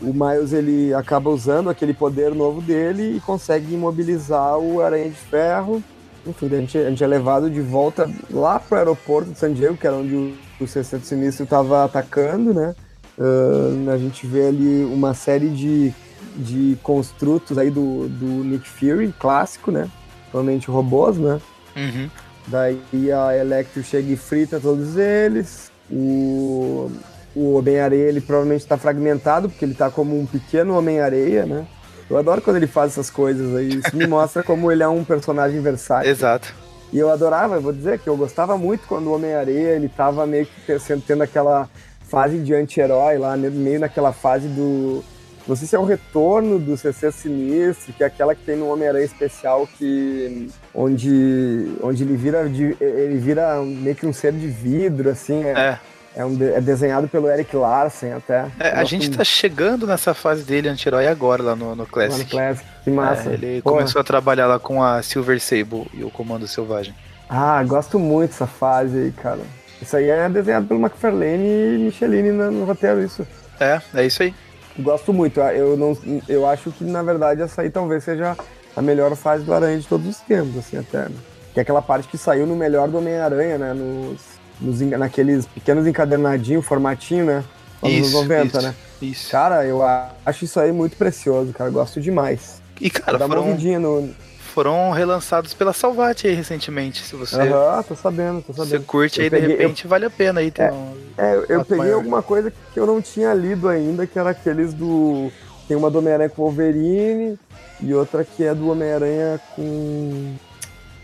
Speaker 2: O Miles ele acaba usando aquele poder novo dele e consegue imobilizar o Aranha de Ferro enfim, a gente, a gente é levado de volta lá pro aeroporto de San Diego, que era onde o, o Sexteto Sinistro estava atacando, né? Uh, a gente vê ali uma série de, de construtos aí do, do Nick Fury, clássico, né? Provavelmente robôs, né?
Speaker 3: Uhum.
Speaker 2: Daí a Electro chega e frita todos eles. O, o Homem-Areia, ele provavelmente está fragmentado, porque ele está como um pequeno Homem-Areia, né? Eu adoro quando ele faz essas coisas aí. Isso me mostra como ele é um personagem versátil.
Speaker 3: Exato.
Speaker 2: E eu adorava, eu vou dizer que eu gostava muito quando o Homem-Areia, ele tava meio que tendo, tendo aquela fase de anti-herói lá, meio naquela fase do... Não sei se é o retorno do CC Sinistro, que é aquela que tem no Homem-Aranha especial que... Onde, onde ele vira ele vira meio que um ser de vidro, assim.
Speaker 3: É. é.
Speaker 2: É, um, é, desenhado pelo Eric Larsen até.
Speaker 3: É, a gente tá chegando nessa fase dele anti-herói agora lá no, no Classic. Lá no
Speaker 2: Classic, que massa.
Speaker 3: É, ele Porra. começou a trabalhar lá com a Silver Sable e o Comando Selvagem.
Speaker 2: Ah, gosto muito dessa fase aí, cara. Isso aí é desenhado pelo McFarlane e Michelini no, no roteiro, isso.
Speaker 3: É, é isso aí.
Speaker 2: Gosto muito. Eu, não, eu acho que, na verdade, essa aí talvez seja a melhor fase do Aranha de todos os tempos, assim, até. Né? Que é aquela parte que saiu no melhor do Homem-Aranha, né? Nos, nos, naqueles pequenos encadernadinhos, formatinho, né? Nos 90,
Speaker 3: isso,
Speaker 2: né?
Speaker 3: Isso.
Speaker 2: Cara, eu acho isso aí muito precioso, cara. Eu gosto demais.
Speaker 3: E, cara, foram... uma no, foram relançados pela Salvat aí recentemente, se você.
Speaker 2: Aham, tô sabendo, tô sabendo.
Speaker 3: Você curte eu aí, peguei, de repente, eu... vale a pena aí ter
Speaker 2: é,
Speaker 3: um.
Speaker 2: É, eu, eu peguei maior. alguma coisa que eu não tinha lido ainda, que era aqueles do. Tem uma do Homem-Aranha com Wolverine e outra que é do Homem-Aranha com.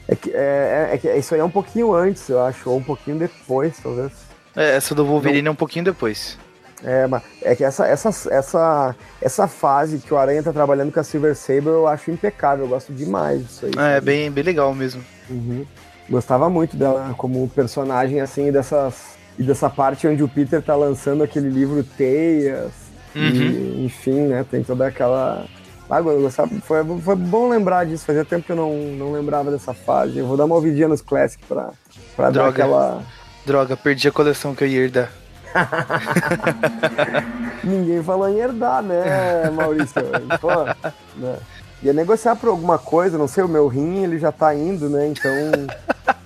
Speaker 2: É que, é, é, é, isso aí é um pouquinho antes, eu acho, ou um pouquinho depois, talvez.
Speaker 3: É, essa do Wolverine não. é um pouquinho depois.
Speaker 2: É, mas é que essa, essa, essa, essa fase que o Aranha tá trabalhando com a Silver Saber eu acho impecável, eu gosto demais disso aí.
Speaker 3: É, bem, bem legal mesmo.
Speaker 2: Uhum. Gostava muito dela como personagem, assim, dessas, e dessa parte onde o Peter tá lançando aquele livro Teias, uhum. e, enfim, né, tem toda aquela... Ah, gostava, foi, foi bom lembrar disso, fazia tempo que eu não, não lembrava dessa fase. Eu vou dar uma ouvidinha nos Classic pra, pra dar aquela...
Speaker 3: Droga, perdi a coleção que eu ia herdar. [laughs]
Speaker 2: Ninguém falou em herdar, né, Maurício? [laughs] Pô, né? Ia negociar por alguma coisa, não sei, o meu rim ele já tá indo, né? Então.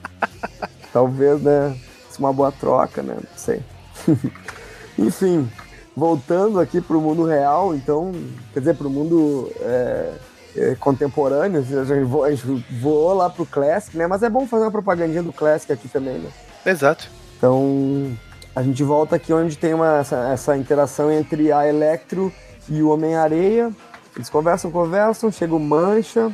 Speaker 2: [laughs] talvez, né? Uma boa troca, né? Não sei. Enfim, voltando aqui pro mundo real, então, quer dizer, pro mundo é, é, contemporâneo, a gente, voou, a gente voou lá pro Classic, né? Mas é bom fazer uma propagandinha do Classic aqui também, né?
Speaker 3: Exato.
Speaker 2: Então, a gente volta aqui onde tem uma, essa, essa interação entre a Electro e o Homem-Areia. Eles conversam, conversam, chega o Mancha.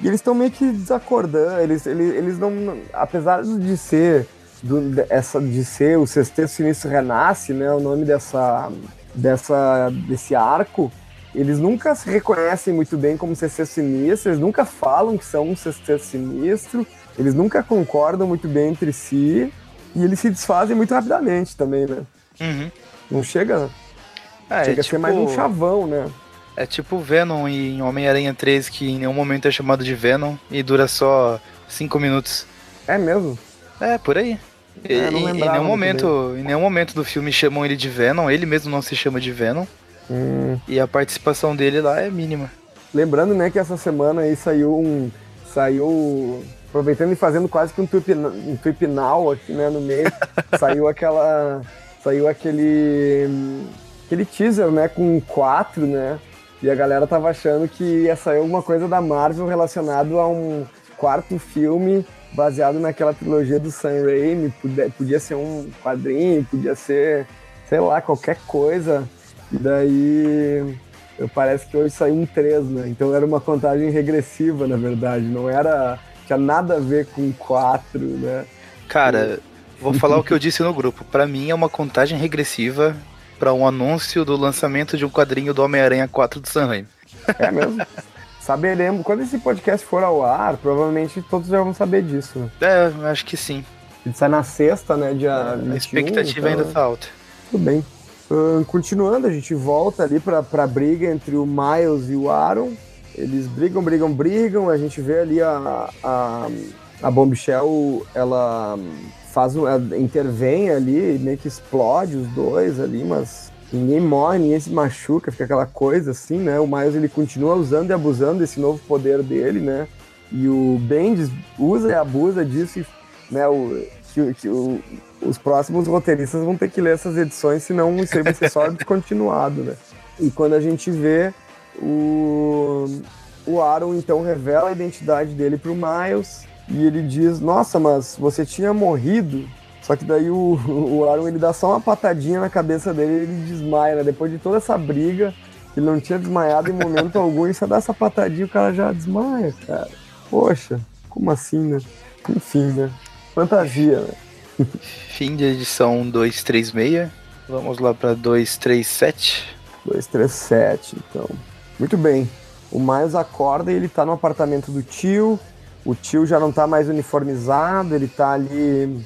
Speaker 2: E eles estão meio que desacordando. Eles, eles, eles não. Apesar de ser. Do, essa, de ser o Sexteto Sinistro Renasce, né? O nome dessa, dessa, desse arco. Eles nunca se reconhecem muito bem como Sexteto Sinistro, eles nunca falam que são um Sexteto Sinistro, eles nunca concordam muito bem entre si. E eles se desfazem muito rapidamente também, né?
Speaker 3: Uhum.
Speaker 2: Não chega. É, chega é a ser mais um tipo chavão, né?
Speaker 3: É tipo Venom em Homem-Aranha 3, que em nenhum momento é chamado de Venom e dura só 5 minutos.
Speaker 2: É mesmo?
Speaker 3: É, por aí. É, em, nenhum momento, em nenhum momento do filme chamam ele de Venom, ele mesmo não se chama de Venom.
Speaker 2: Hum.
Speaker 3: E a participação dele lá é mínima.
Speaker 2: Lembrando, né, que essa semana aí saiu um. Saiu aproveitando e fazendo quase que um trip, um trip now aqui, né, no meio, [laughs] saiu aquela, saiu aquele, aquele teaser, né, com quatro, né, e a galera tava achando que ia sair alguma coisa da Marvel relacionado a um quarto filme baseado naquela trilogia do Sam Raimi, podia, podia ser um quadrinho, podia ser, sei lá, qualquer coisa, e daí parece que hoje saiu um 3, né? Então era uma contagem regressiva, na verdade, não era tinha nada a ver com 4, né?
Speaker 3: Cara, vou falar o que eu disse no grupo. Para mim é uma contagem regressiva para um anúncio do lançamento de um quadrinho do Homem-Aranha 4 do Sanheim.
Speaker 2: É mesmo? [laughs] Saberemos. Quando esse podcast for ao ar, provavelmente todos já vão saber disso. Né?
Speaker 3: É, acho que sim.
Speaker 2: Ele sai na sexta, né? Dia 21,
Speaker 3: a expectativa então... ainda tá alta.
Speaker 2: Tudo bem. Uh, continuando, a gente volta ali pra, pra briga entre o Miles e o Aaron. Eles brigam, brigam, brigam. A gente vê ali a, a, a Bombshell, ela faz um, ela intervém ali, meio que explode os dois ali, mas ninguém morre, ninguém se machuca, fica aquela coisa assim, né? O Miles ele continua usando e abusando desse novo poder dele, né? E o Bendis usa e abusa disso, e, né, o, que, que o, os próximos roteiristas vão ter que ler essas edições, senão isso aí vai ser só descontinuado, né? E quando a gente vê o, o Aaron então revela a identidade dele pro Miles e ele diz: Nossa, mas você tinha morrido. Só que daí o, o Aaron ele dá só uma patadinha na cabeça dele e ele desmaia, né? Depois de toda essa briga, ele não tinha desmaiado em momento [laughs] algum, e só dá essa patadinha o cara já desmaia, cara. Poxa, como assim, né? Enfim, né? Fantasia, né? [laughs]
Speaker 3: Fim de edição 236. Vamos lá para 237.
Speaker 2: 237, então. Muito bem. O Miles acorda e ele tá no apartamento do tio. O tio já não tá mais uniformizado, ele tá ali.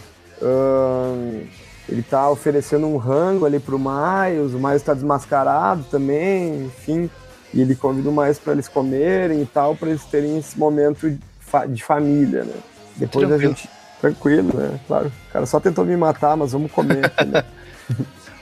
Speaker 2: Ele tá oferecendo um rango ali pro Miles, o Miles tá desmascarado também, enfim. E ele convida o Miles para eles comerem e tal, para eles terem esse momento de, fa de família, né? Depois Tranquilo. a gente. Tranquilo, né? Claro. O cara só tentou me matar, mas vamos comer aqui, né?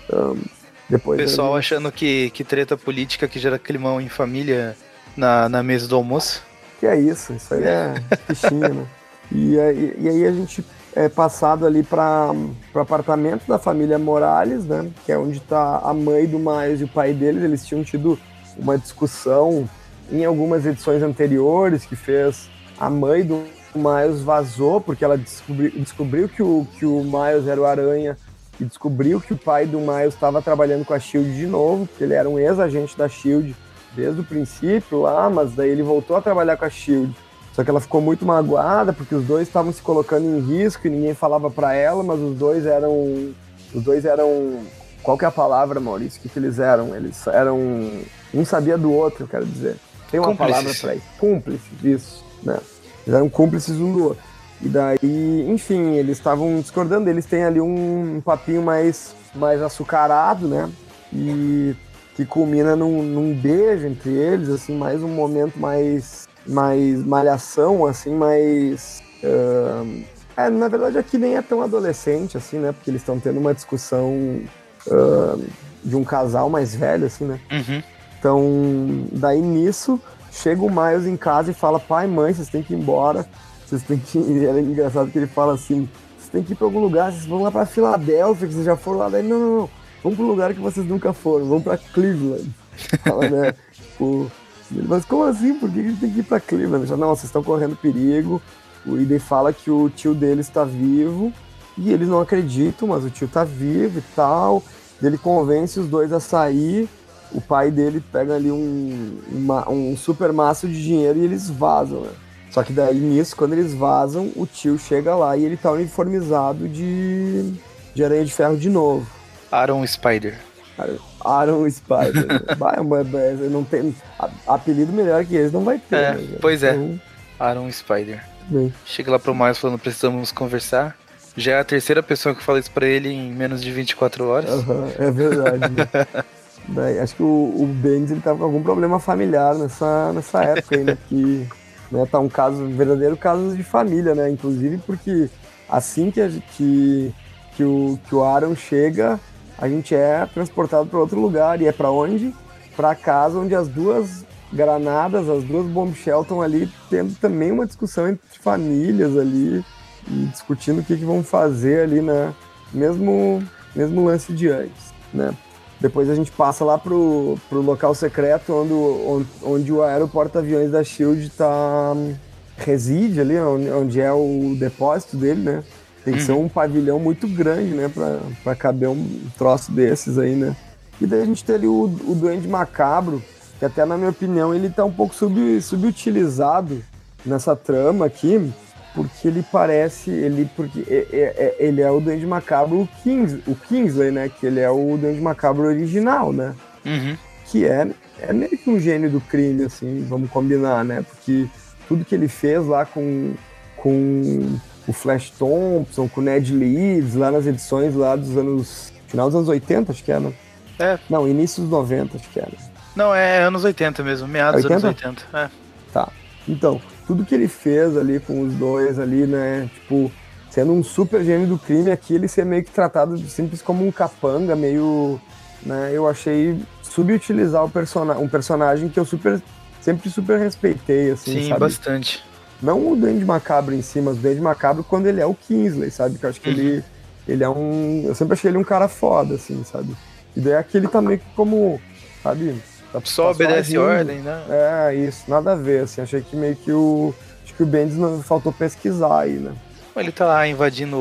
Speaker 2: [laughs]
Speaker 3: depois Pessoal achando que, que treta política que gera climão em família na, na mesa do almoço.
Speaker 2: Que é isso, isso aí é [laughs] fichinha, né? E, aí, e aí a gente é passado ali para o apartamento da família Morales, né? Que é onde está a mãe do Miles e o pai deles. Eles tinham tido uma discussão em algumas edições anteriores que fez a mãe do Miles vazou porque ela descobriu, descobriu que, o, que o Miles era o Aranha e descobriu que o pai do Miles estava trabalhando com a Shield de novo, porque ele era um ex-agente da Shield desde o princípio lá, mas daí ele voltou a trabalhar com a Shield. Só que ela ficou muito magoada porque os dois estavam se colocando em risco e ninguém falava para ela, mas os dois eram os dois eram qual que é a palavra, Maurício? O que, que eles eram? Eles eram um sabia do outro, eu quero dizer. Tem uma cúmplices. palavra para isso. Cúmplices, isso, né? Eles eram cúmplices um do outro. E daí, enfim, eles estavam discordando, eles têm ali um papinho mais, mais açucarado, né? E que culmina num, num beijo entre eles, assim, mais um momento mais, mais malhação, assim, mais. Uh, é, na verdade aqui nem é tão adolescente, assim, né? Porque eles estão tendo uma discussão uh, de um casal mais velho, assim, né?
Speaker 3: Uhum.
Speaker 2: Então, daí nisso, chega o Miles em casa e fala: pai, mãe, vocês têm que ir embora vocês têm que. [laughs] E era engraçado que ele fala assim: vocês têm que ir pra algum lugar, vocês vão lá pra Filadélfia, que vocês já foram lá. Daí, não, não, não. Vamos pro lugar que vocês nunca foram, vamos pra Cleveland. [laughs] Fala, né? Mas como assim? Por que a gente tem que ir pra Cleveland? Já, não, vocês estão correndo perigo. O Iden fala que o tio dele está vivo e eles não acreditam, mas o tio tá vivo e tal. Ele convence os dois a sair. O pai dele pega ali um, uma, um super maço de dinheiro e eles vazam, né? Só que daí nisso, quando eles vazam, o tio chega lá e ele tá uniformizado de, de aranha de ferro de novo.
Speaker 3: Aaron Spider.
Speaker 2: Aaron Spider. [laughs] vai, não tem. Apelido melhor que eles não vai ter.
Speaker 3: É, né, pois é. Então... Aaron Spider. Bem. Chega lá pro Miles falando, precisamos conversar. Já é a terceira pessoa que fala isso pra ele em menos de 24 horas.
Speaker 2: Uhum, é verdade. [laughs] Daí, acho que o, o Bendis ele tava com algum problema familiar nessa, nessa época aí, né? Que né? Tá um caso, um verdadeiro caso de família, né? Inclusive porque assim que, a, que, que, o, que o Aaron chega, a gente é transportado para outro lugar. E é para onde? Para casa onde as duas granadas, as duas bombshell estão ali tendo também uma discussão entre famílias ali e discutindo o que, que vão fazer ali, né? Mesmo, mesmo lance de antes, né? Depois a gente passa lá pro, pro local secreto onde, onde, onde o aeroporto-aviões da SHIELD tá, reside ali, onde, onde é o depósito dele, né? Tem que uhum. ser um pavilhão muito grande, né? Pra, pra caber um troço desses aí, né? E daí a gente tem ali o, o Duende Macabro, que até na minha opinião ele tá um pouco sub, subutilizado nessa trama aqui, porque ele parece, ele porque é, é, é, ele é o Duende Macabro Kings, o Kingsley, né? Que ele é o Duende Macabro original, né?
Speaker 3: Uhum.
Speaker 2: Que é, é meio que um gênio do crime, assim, vamos combinar, né? Porque tudo que ele fez lá com, com o Flash Thompson, com o Ned Leeds, lá nas edições lá dos anos. Final dos anos 80, acho que era.
Speaker 3: É.
Speaker 2: Não, início dos 90, acho que era.
Speaker 3: Não, é anos 80 mesmo, meados dos anos 80. É.
Speaker 2: Tá. Então, tudo que ele fez ali com os dois ali, né? Tipo, sendo um super gênio do crime, aqui ele ser meio que tratado simples como um capanga, meio. Né, eu achei subutilizar o persona um personagem que eu super sempre super respeitei, assim,
Speaker 3: Sim,
Speaker 2: sabe?
Speaker 3: bastante.
Speaker 2: Não o Duende Macabro em si, mas o Duende Macabro quando ele é o Kingsley, sabe? Que eu acho que ele, ele é um. Eu sempre achei ele um cara foda, assim, sabe? E daí aqui ele tá meio que como, sabe? Tá,
Speaker 3: Só
Speaker 2: tá
Speaker 3: obedece ordem, né?
Speaker 2: É, isso, nada a ver, assim. Achei que meio que o. Acho que o Bendis não faltou pesquisar aí, né?
Speaker 3: Ele tá lá invadindo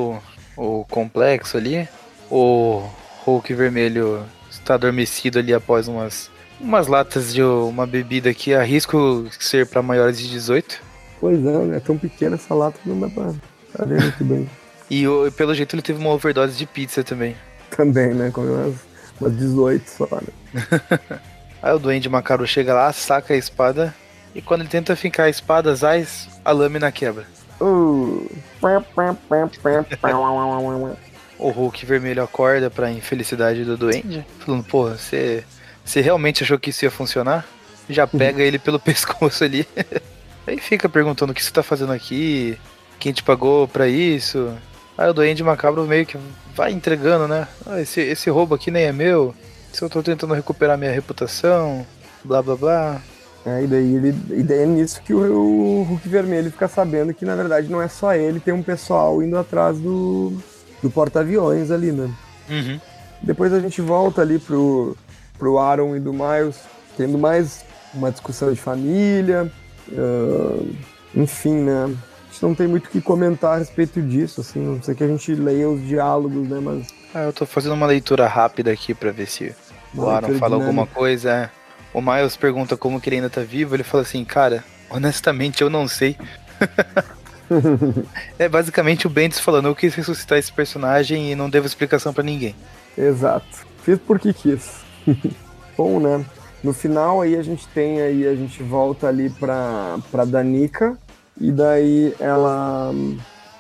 Speaker 3: o, o complexo ali. O Hulk vermelho está adormecido ali após umas, umas latas de uma bebida que arrisco ser para maiores de 18.
Speaker 2: Pois é, né? É tão pequena essa lata que não dá pra, ver muito bem. [laughs]
Speaker 3: E pelo jeito ele teve uma overdose de pizza também.
Speaker 2: Também, né? Comeu umas, umas 18 só, né? [laughs]
Speaker 3: Aí o Duende Macabro chega lá, saca a espada. E quando ele tenta fincar a espada, Zais, a lâmina quebra.
Speaker 2: Uh. [laughs]
Speaker 3: O Hulk vermelho acorda pra infelicidade do Duende, falando, porra, você realmente achou que isso ia funcionar? Já pega ele pelo pescoço ali. Aí fica perguntando o que você tá fazendo aqui, quem te pagou pra isso. Aí o Duende Macabro meio que vai entregando, né? Ah, esse, esse roubo aqui nem é meu. Se eu tô tentando recuperar minha reputação, blá blá blá.
Speaker 2: É, e daí, ele, e daí é nisso que o, o Hulk Vermelho fica sabendo que na verdade não é só ele, tem um pessoal indo atrás do, do porta-aviões ali, né?
Speaker 3: Uhum.
Speaker 2: Depois a gente volta ali pro, pro Aaron e do Miles, tendo mais uma discussão de família, ah, enfim, né? A gente não tem muito o que comentar a respeito disso, assim, não sei que a gente leia os diálogos, né? Mas
Speaker 3: Ah, eu tô fazendo uma leitura rápida aqui pra ver se o
Speaker 2: Uma
Speaker 3: Aaron
Speaker 2: leitura
Speaker 3: fala alguma coisa. é. O Miles pergunta como que ele ainda tá vivo. Ele fala assim, cara, honestamente eu não sei. [laughs] é basicamente o Bendis falando, eu quis ressuscitar esse personagem e não devo explicação pra ninguém.
Speaker 2: Exato. Fiz porque quis. [laughs] Bom, né? No final aí a gente tem aí, a gente volta ali pra, pra Danica e daí ela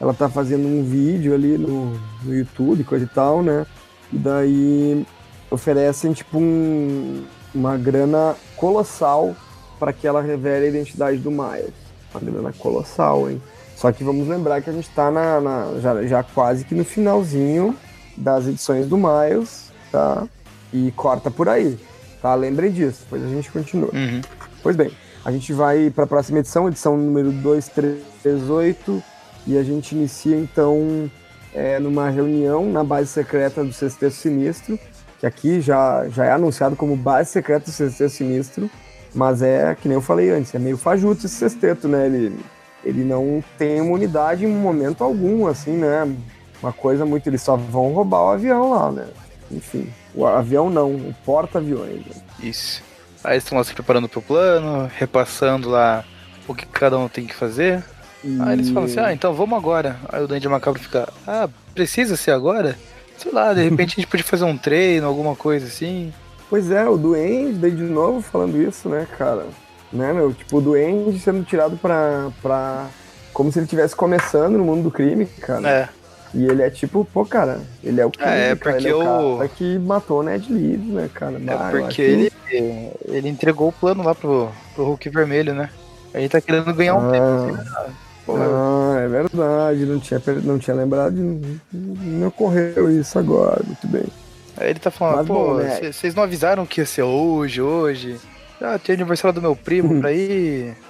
Speaker 2: ela tá fazendo um vídeo ali no, no YouTube, coisa e tal, né? E daí oferecem tipo um, uma grana colossal para que ela revele a identidade do Miles. Uma grana colossal, hein? Só que vamos lembrar que a gente tá na, na- já, já quase que no finalzinho das edições do Miles, tá? E corta por aí, tá? Lembrem disso, depois a gente continua.
Speaker 3: Uhum.
Speaker 2: Pois bem, a gente vai para a próxima edição, edição número 238, e a gente inicia então é, numa reunião na base secreta do Sexteto Sinistro, que aqui já, já é anunciado como base secreta do Sexteto Sinistro, mas é, que nem eu falei antes, é meio fajuto esse sexteto, né? Ele, ele não tem imunidade em momento algum, assim, né? Uma coisa muito. Eles só vão roubar o avião lá, né? Enfim, o avião não, o porta-aviões. né?
Speaker 3: Isso. Aí eles estão lá se preparando pro plano, repassando lá o que cada um tem que fazer.
Speaker 2: E...
Speaker 3: Aí eles falam assim, ah, então vamos agora. Aí o Duende Macabro fica, ah, precisa ser agora? Sei lá, de repente a gente pode fazer um treino, alguma coisa assim.
Speaker 2: Pois é, o Duende, daí de novo falando isso, né, cara? Né, meu? Tipo, o Duende sendo tirado pra. pra... Como se ele estivesse começando no mundo do crime, cara.
Speaker 3: É,
Speaker 2: E ele é tipo, pô, cara, ele é o crime,
Speaker 3: É,
Speaker 2: cara,
Speaker 3: porque
Speaker 2: ele é o cara que matou o Ned Leeds, né, cara?
Speaker 3: é
Speaker 2: Bah, eu
Speaker 3: porque ele, ele entregou o plano lá pro, pro Hulk vermelho, né? Ele tá querendo ganhar um tempo.
Speaker 2: Ah,
Speaker 3: Pô,
Speaker 2: ah, é verdade, não tinha, não tinha lembrado, de, não me ocorreu isso agora, muito bem.
Speaker 3: Aí ele tá falando,
Speaker 2: Mas
Speaker 3: pô,
Speaker 2: né?
Speaker 3: vocês não avisaram que ia ser hoje, hoje? Ah, tem aniversário do meu primo pra ir. [laughs]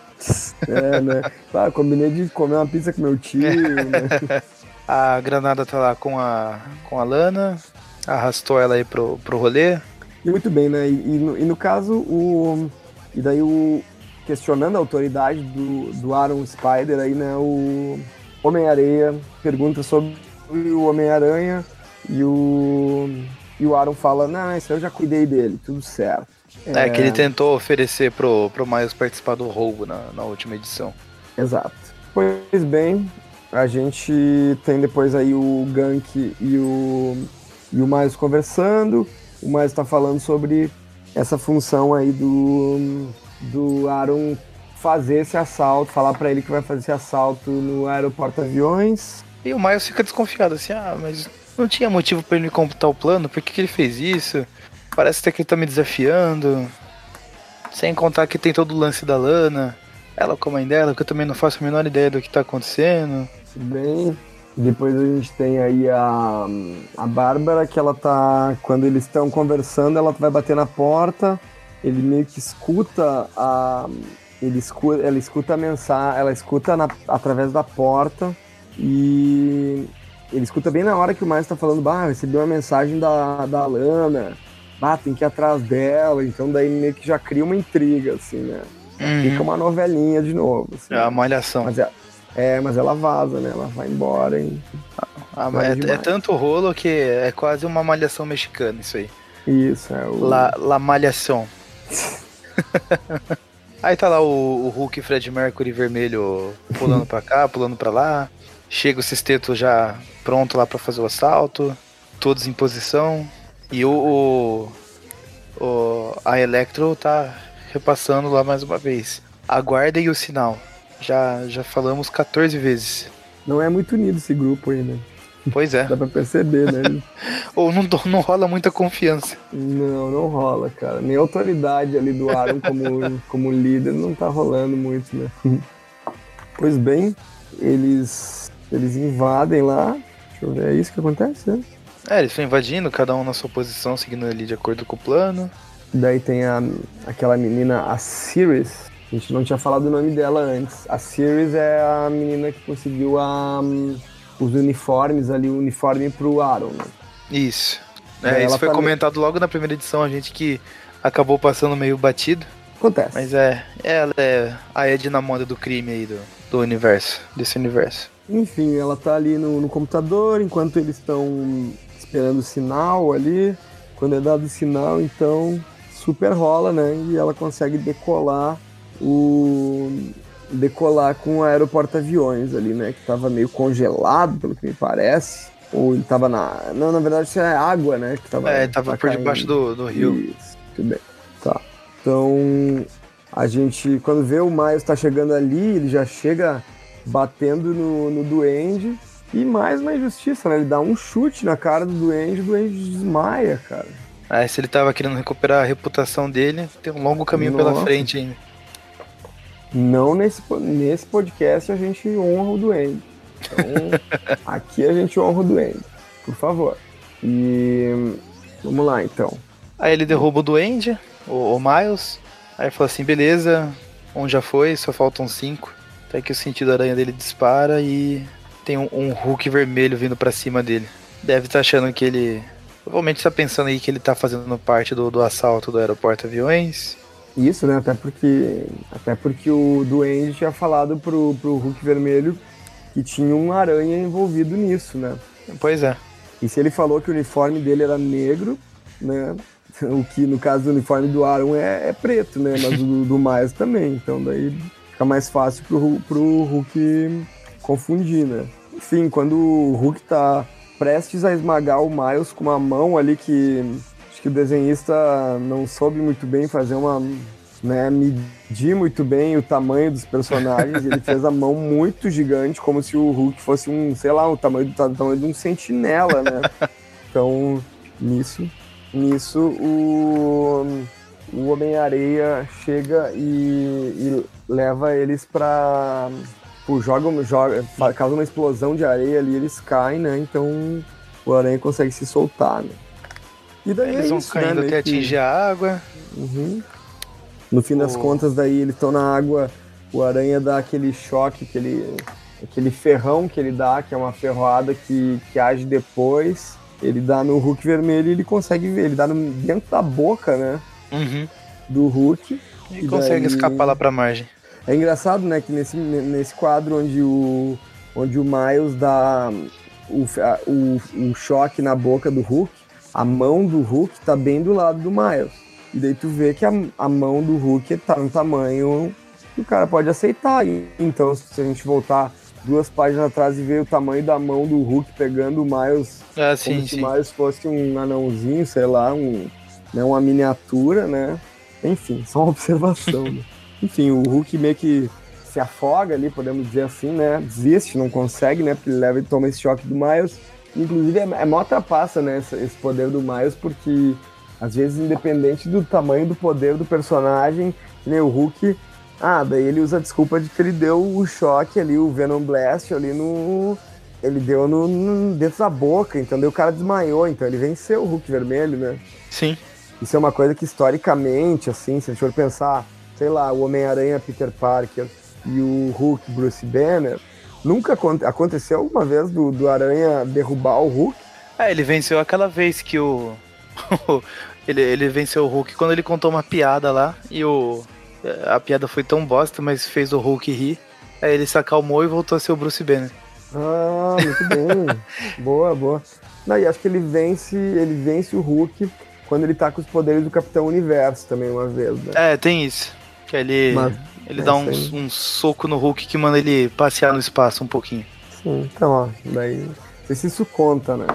Speaker 2: É, né? Ah, combinei de comer uma pizza com meu tio, né? [laughs]
Speaker 3: A Granada tá lá com a, com a Lana, arrastou ela aí pro, pro rolê.
Speaker 2: E muito bem, né? E, e no, e no caso, o. E daí o. Questionando a autoridade do, do Aaron Spider aí, né? O Homem-Areia pergunta sobre o Homem-Aranha e o. E o Aaron fala, não, isso eu já cuidei dele, tudo certo.
Speaker 3: É, que ele tentou oferecer pro, pro Miles participar do roubo na, na última edição.
Speaker 2: Exato. Pois bem, a gente tem depois aí o Gank e o, e o Miles conversando. O Miles tá falando sobre essa função aí do, do Aaron fazer esse assalto, falar pra ele que vai fazer esse assalto no aeroporto aviões.
Speaker 3: E o Miles fica desconfiado, assim, ah, mas não tinha motivo pra ele me computar o plano, por que, que ele fez isso? Parece até que ele tá me desafiando. Sem contar que tem todo o lance da Lana, ela com a mãe dela, que eu também não faço a menor ideia do que tá acontecendo.
Speaker 2: Bem, depois a gente tem aí a, a Bárbara, que ela tá. Quando eles estão conversando, ela vai bater na porta. Ele meio que escuta a, ele escuta, ela escuta a mensagem, ela escuta na, através da porta e ele escuta bem na hora que o Miles tá falando, bah, recebi uma mensagem da, da Lana, bah, tem que ir atrás dela, então daí meio que já cria uma intriga, assim, né?
Speaker 3: Uhum.
Speaker 2: Fica uma novelinha de novo. Assim,
Speaker 3: É a malhação.
Speaker 2: mas é, é, mas ela vaza, né? Ela vai embora e.
Speaker 3: Ah, mas é, é tanto rolo que é quase uma malhação mexicana isso aí.
Speaker 2: Isso, é o.
Speaker 3: La, la malhação. [laughs] aí tá lá o, o Hulk e Fred Mercury vermelho pulando pra cá, pulando pra lá. Chega o Sexteto já pronto lá pra fazer o assalto. Todos em posição. E o, o, o- a Electro tá repassando lá mais uma vez. Aguardem o sinal. Já, já falamos 14 vezes.
Speaker 2: Não é muito unido esse grupo aí, né?
Speaker 3: Pois é.
Speaker 2: Dá pra perceber, né? [laughs]
Speaker 3: Ou não, não rola muita confiança.
Speaker 2: não, não rola, cara. Nem a autoridade ali do Aaron como, como líder não tá rolando muito, né? Pois bem, eles, eles invadem lá. Deixa eu ver, é isso que acontece, né?
Speaker 3: É, eles estão invadindo, cada um na sua posição, seguindo ali de acordo com o plano.
Speaker 2: Daí tem a, aquela menina, a Sirius. A gente não tinha falado o nome dela antes. A Sirius é a menina que conseguiu a, os uniformes ali, o uniforme pro Aaron, né?
Speaker 3: Isso.
Speaker 2: É,
Speaker 3: isso foi
Speaker 2: tá
Speaker 3: comentado logo na primeira edição, a gente que acabou passando meio batido.
Speaker 2: Acontece.
Speaker 3: Mas é, ela é a Edna Moda do crime aí do, do universo, desse universo.
Speaker 2: Enfim, ela tá ali no, no computador enquanto eles estão esperando o sinal ali. Quando é dado o sinal, então super rola, né? E ela consegue decolar o. decolar com o aeroporto-aviões ali, né? Que tava meio congelado, pelo que me parece. Ou ele tava na. Não, na verdade isso é água, né? Que tava,
Speaker 3: É, tava
Speaker 2: tá
Speaker 3: por
Speaker 2: caindo.
Speaker 3: debaixo do, do rio.
Speaker 2: Isso, tudo bem. Tá. Então, a gente, quando vê o Miles tá chegando ali, ele já chega batendo no, no Duende. E mais uma injustiça, né? Ele dá um chute na cara do Duende e o Duende desmaia, cara.
Speaker 3: Aí se ele tava querendo recuperar a reputação dele, tem um longo caminho pela
Speaker 2: Nossa.
Speaker 3: frente ainda.
Speaker 2: Não nesse, nesse podcast a gente honra o Duende. [laughs] Então, aqui a gente honra o Duende, por favor. E vamos lá, então.
Speaker 3: Aí ele derruba o Duende, o, o Miles. Aí fala assim, beleza, um já foi, só faltam cinco. Até que o sentido aranha dele dispara e tem um, um Hulk vermelho vindo pra cima dele. Deve estar achando que ele. Provavelmente tá pensando aí que ele tá fazendo parte do, do assalto do aeroporto aviões.
Speaker 2: Isso, né? Até porque, até porque o Duende tinha falado pro, pro Hulk Vermelho que tinha um aranha envolvido nisso, né?
Speaker 3: Pois é.
Speaker 2: E se ele falou que o uniforme dele era negro, né? O que no caso do uniforme do Aaron é, é preto, né? Mas o do, do Miles também. Então daí fica mais fácil pro, pro Hulk confundir, né? Enfim, quando o Hulk tá prestes a esmagar o Miles com uma mão ali que acho que o desenhista não soube muito bem fazer uma. Né, medir muito bem o tamanho dos personagens. Ele fez a mão muito gigante, como se o Hulk fosse um, sei lá, o tamanho o tamanho de um sentinela, né? Então, nisso, nisso o, o Homem-Areia chega e, e leva eles pra. Tipo, joga, joga, causa uma explosão de areia ali, eles caem, né? Então o Aranha consegue se soltar, né? E daí
Speaker 3: Eles
Speaker 2: é
Speaker 3: vão
Speaker 2: isso,
Speaker 3: caindo
Speaker 2: né?
Speaker 3: até
Speaker 2: que-
Speaker 3: atingir a água.
Speaker 2: Uhum. No fim das
Speaker 3: O-
Speaker 2: contas, daí eles estão na água, o Aranha dá aquele choque, aquele, aquele ferrão que ele dá, que é uma ferroada que, que age depois. Ele dá no Hulk vermelho e ele consegue ver, ele dá no- dentro da boca, né?
Speaker 3: Uhum.
Speaker 2: Do Hulk.
Speaker 3: E
Speaker 2: E
Speaker 3: consegue
Speaker 2: daí-
Speaker 3: escapar lá pra margem.
Speaker 2: É engraçado, né, que nesse, nesse quadro onde o, onde o Miles dá o, a- o, o choque na boca do Hulk, a mão do Hulk tá bem do lado do Miles. E daí tu vê que a, a mão do Hulk tá no tamanho que o cara pode aceitar. E- Então, se a gente voltar duas páginas atrás e ver o tamanho da mão do Hulk pegando o Miles
Speaker 3: Ah,
Speaker 2: como
Speaker 3: sim,
Speaker 2: se
Speaker 3: sim.
Speaker 2: o Miles fosse um anãozinho, sei lá, um, né, uma miniatura, né? Enfim, só uma observação. né? [laughs] Enfim, o Hulk meio que se afoga ali, podemos dizer assim, né? Desiste, não consegue, né? Porque ele leva e toma esse choque do Miles. Inclusive, é, é mó trapaça, né? Esse, poder do Miles, porque às vezes, independente do tamanho do poder do personagem, nem o Hulk, ah, daí ele usa a desculpa de que ele deu o choque ali, o Venom Blast ali no, ele deu no, no- dentro da boca, então daí o cara desmaiou, então ele venceu o Hulk vermelho, né?
Speaker 3: Sim.
Speaker 2: Isso é uma coisa que historicamente, assim, se a gente for pensar, sei lá, o Homem-Aranha Peter Parker e o Hulk Bruce Banner, nunca aconteceu alguma vez do, do Aranha derrubar o Hulk?
Speaker 3: É, ele venceu aquela vez que [laughs] o. ele, ele venceu o Hulk quando ele contou uma piada lá e o. A piada foi tão bosta, mas fez o Hulk rir. Aí ele se acalmou e voltou a ser o Bruce Banner.
Speaker 2: Ah, muito bem. [laughs] boa, boa. Não, e acho que ele vence, ele vence o Hulk quando ele tá com os poderes do Capitão Universo também uma vez, né?
Speaker 3: É, tem isso. Que ele, Mas, ele é dá um, um, soco no Hulk que manda ele passear no espaço um pouquinho.
Speaker 2: Sim, então, ó, daí. Não sei se isso conta, né?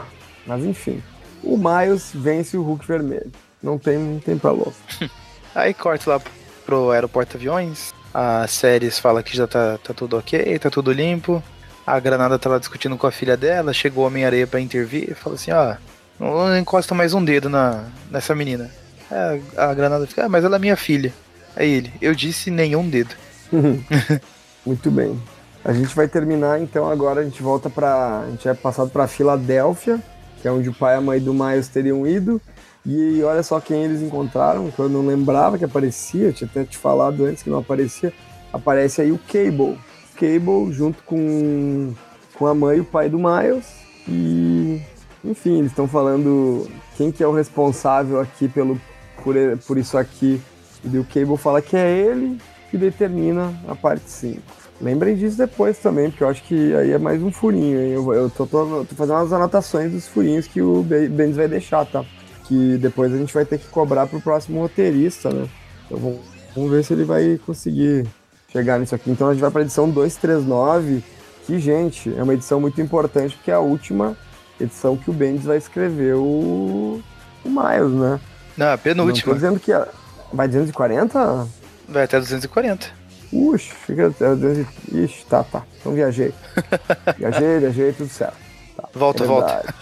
Speaker 2: Mas enfim. O Miles vence o Hulk vermelho. Não tem, não tem pra louco. [laughs]
Speaker 3: Aí corta lá pro aeroporto aviões. A séries fala que já tá, tá tudo ok, tá tudo limpo. A Granada tá lá discutindo com a filha dela, chegou o Homem-Areia pra intervir e fala assim, ó, não encosta mais um dedo na, nessa menina. É, a Granada fica, ah, mas ela é minha filha. Aí ele, eu disse nenhum dedo. [laughs]
Speaker 2: Muito bem. A gente vai terminar, então agora a gente volta para A gente é passado para Filadélfia, que é onde o pai e a mãe do Miles teriam ido. E olha só quem eles encontraram, que eu não lembrava que aparecia, eu tinha até te falado antes que não aparecia. Aparece aí o Cable. Cable junto com, com a mãe e o pai do Miles. E, enfim, eles estão falando quem que é o responsável aqui pelo, por, por isso aqui. E o Cable fala que é ele que determina a parte 5. Lembrem disso depois também, porque eu acho que aí é mais um furinho. Eu, eu tô, tô, tô fazendo umas anotações dos furinhos que o Benz vai deixar, tá? Que depois a gente vai ter que cobrar pro próximo roteirista, né? Então vamos, vamos ver se ele vai conseguir chegar nisso aqui. Então a gente vai para a edição 239, que, gente, é uma edição muito importante, porque é a última edição que o Bendis vai escrever o, o Miles, né?
Speaker 3: Não, a penúltima. Não
Speaker 2: tô dizendo que é... vai 240?
Speaker 3: Vai até 240.
Speaker 2: Uxa, fica até 200... Ixi, tá, tá. Então viajei. [laughs] viajei, viajei, tudo certo. Tá,
Speaker 3: volta,
Speaker 2: é
Speaker 3: volta.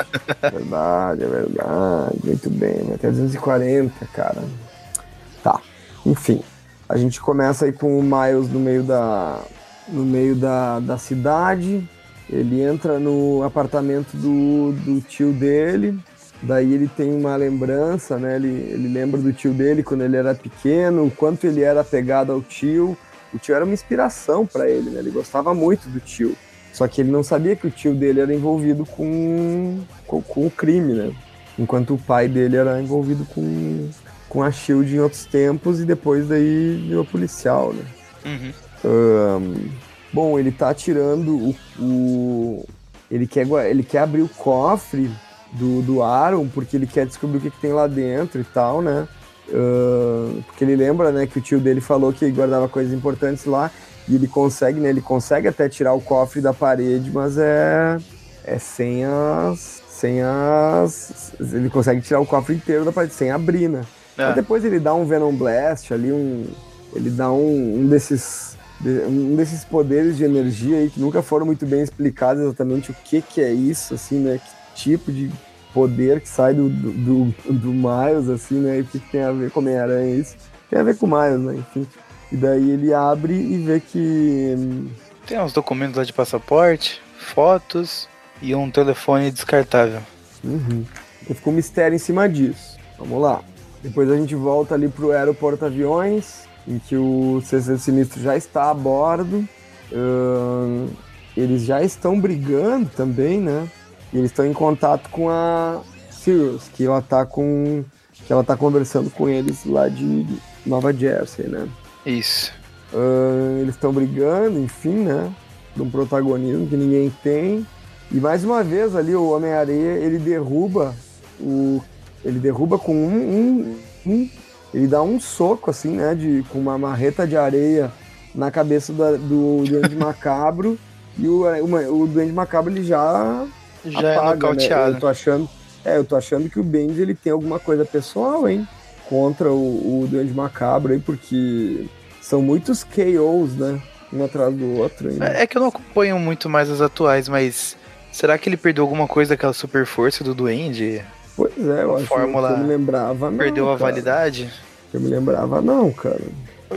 Speaker 2: É verdade, é verdade. Muito bem, vai até 240, cara. Tá, enfim. A gente começa aí com o Miles no meio da, no meio da, da cidade. Ele entra no apartamento do, do tio dele. Daí ele tem uma lembrança, né? Ele, ele lembra do tio dele quando ele era pequeno, o quanto ele era apegado ao tio. O tio era uma inspiração para ele, né? Ele gostava muito do tio. Só que ele não sabia que o tio dele era envolvido com, com, com o crime, né? Enquanto o pai dele era envolvido com, com a Shield em outros tempos e depois daí virou policial, né? Uhum. Um, bom, ele tá tirando o, o, ele quer ele quer abrir o cofre do, do Aaron porque ele quer descobrir o que, que tem lá dentro e tal, né? Uh, porque ele lembra, né, que o tio dele falou que guardava coisas importantes lá e ele consegue, né? Ele consegue até tirar o cofre da parede, mas é é sem as sem as ele consegue tirar o cofre inteiro da parede sem abrir, né? É. Mas depois ele dá um Venom Blast ali, um. Ele dá um, um desses. Um desses poderes de energia aí que nunca foram muito bem explicados exatamente o que, que é isso, assim, né? Que tipo de poder que sai do, do, do, Miles, assim, né? E o que, tem a ver com Homem-Aranha isso? Tem a ver com o Miles, né? Enfim. E daí ele abre e vê que. Hum,
Speaker 3: tem uns documentos lá de passaporte, fotos e um telefone descartável.
Speaker 2: Uhum. Então ficou um mistério em cima disso. Vamos lá. Depois a gente volta ali pro aeroporto aviões, em que o CC Sinistro já está a bordo. Uh, eles já estão brigando também, né? E eles estão em contato com a Sirius, que ela tá com. que ela tá conversando com eles lá de Nova Jersey, né?
Speaker 3: Isso.
Speaker 2: Uh, eles estão brigando, enfim, né? De um protagonismo que ninguém tem. E mais uma vez ali o Homem-Areia ele derruba o ele derruba com um, um, um, Ele dá um soco, assim, né? De, com uma marreta de areia na cabeça da, do Duende Macabro. [laughs] E o, uma, o Duende Macabro ele já.
Speaker 3: Já apaga, é nocauteado.
Speaker 2: Né? Eu tô achando. É, eu tô achando que o Benji ele tem alguma coisa pessoal, hein? Contra o, o Duende Macabro aí, porque são muitos KOs, né? Um atrás do outro. Ainda.
Speaker 3: É que eu não acompanho muito mais as atuais, mas será que ele perdeu alguma coisa daquela super força do Duende?
Speaker 2: Pois é, eu acho
Speaker 3: fórmula
Speaker 2: que eu me lembrava não,
Speaker 3: Perdeu
Speaker 2: a
Speaker 3: cara. validade?
Speaker 2: Eu me lembrava não, cara.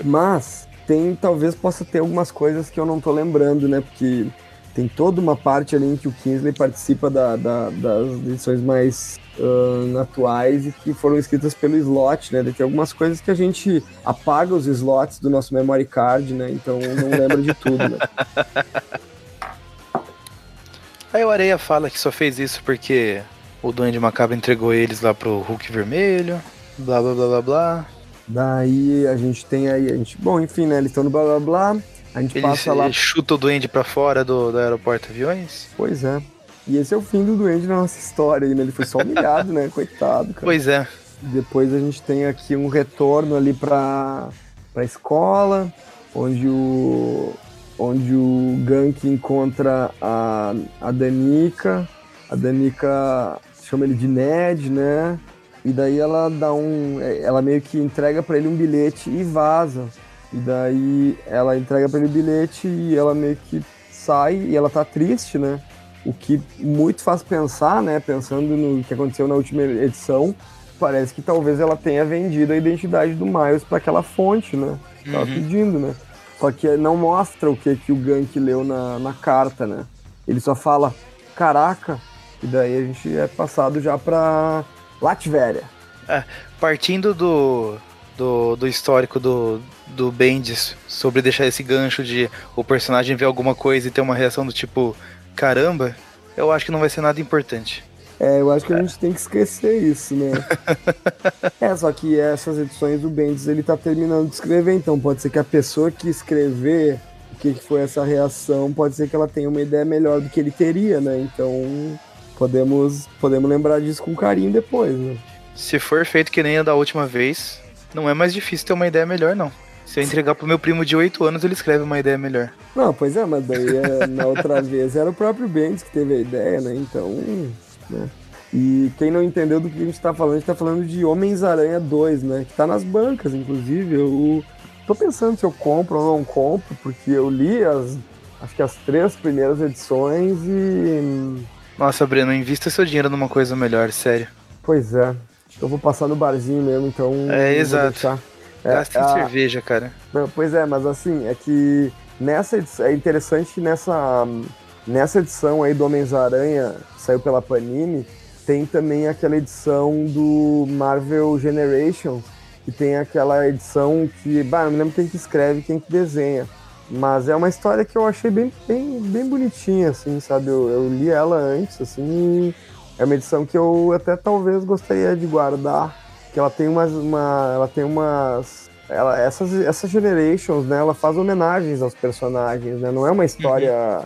Speaker 2: Mas tem, talvez possa ter algumas coisas que eu não tô lembrando, né? Porque tem toda uma parte ali em que o Kingsley participa da, da, das edições mais uh, atuais e que foram escritas pelo slot, né? Tem algumas coisas que a gente apaga os slots do nosso memory card, né? Então não lembra de tudo, né? [laughs]
Speaker 3: Aí o Areia fala que só fez isso porque o Duende Macabro entregou eles lá pro Hulk Vermelho, blá blá blá blá blá.
Speaker 2: Daí a gente tem aí, a gente, bom, enfim, né? Eles estão no blá blá blá. A gente
Speaker 3: Ele
Speaker 2: passa lá.
Speaker 3: chuta o Duende pra fora do, do aeroporto aviões.
Speaker 2: Pois é. E esse é o fim do Duende na nossa história né? Ele foi só humilhado, né? Coitado, cara.
Speaker 3: Pois é.
Speaker 2: Depois a gente tem aqui um retorno ali pra, pra escola, onde o, onde o Gank encontra a, a Danica. A Danica chama ele de Ned, né? E daí ela dá um. Ela meio que entrega para ele um bilhete e vaza. E daí ela entrega para ele o bilhete e ela meio que sai e ela tá triste, né? O que muito faz pensar, né? Pensando no que aconteceu na última edição, parece que talvez ela tenha vendido a identidade do Miles para aquela fonte, né? Tava
Speaker 3: Uhum.
Speaker 2: pedindo, né? Só que não mostra o que, que o Gank leu na, na carta, né? Ele só fala, caraca, e daí a gente é passado já pra Latvéria.
Speaker 3: Partindo do, do, do histórico do, do Bendis sobre deixar esse gancho de o personagem ver alguma coisa e ter uma reação do tipo, caramba, eu acho que não vai ser nada importante.
Speaker 2: É, eu acho que a gente tem que esquecer isso, né? [laughs] é, só que essas edições do Bendis ele tá terminando de escrever, então pode ser que a pessoa que escrever o que, que foi essa reação, pode ser que ela tenha uma ideia melhor do que ele teria, né? Então podemos, podemos lembrar disso com carinho depois, né?
Speaker 3: Se for feito que nem a da última vez, não é mais difícil ter uma ideia melhor, não. Se eu entregar pro meu primo de 8 anos, ele escreve uma ideia melhor.
Speaker 2: Não, pois é, mas daí é, na outra [laughs] vez era o próprio Bendis que teve a ideia, né? Então, né? E quem não entendeu do que a gente tá falando, a gente tá falando de Homens-Aranha 2, né? Que tá nas bancas, inclusive. Eu tô pensando se eu compro ou não compro, porque eu li as, acho que as três primeiras edições e.
Speaker 3: Nossa, Breno, invista seu dinheiro numa coisa melhor, sério.
Speaker 2: Pois é. Eu vou passar no barzinho mesmo, então.
Speaker 3: É, exato.
Speaker 2: É,
Speaker 3: Gasta em
Speaker 2: a-
Speaker 3: cerveja, cara.
Speaker 2: Não, pois é, mas assim, é que nessa edição, é interessante que nessa, nessa edição aí do Homens-Aranha, que saiu pela Panini, tem também aquela edição do Marvel Generations, que tem aquela edição que, bah, não me lembro quem que escreve, quem que desenha. Mas é uma história que eu achei bem, bem, bem bonitinha, assim, sabe? Eu, eu li ela antes, assim, e é uma edição que eu até talvez gostaria de guardar, que ela tem umas, uma, ela tem umas, ela, essas, essas generations, né? Ela faz homenagens aos personagens, né? Não é uma história,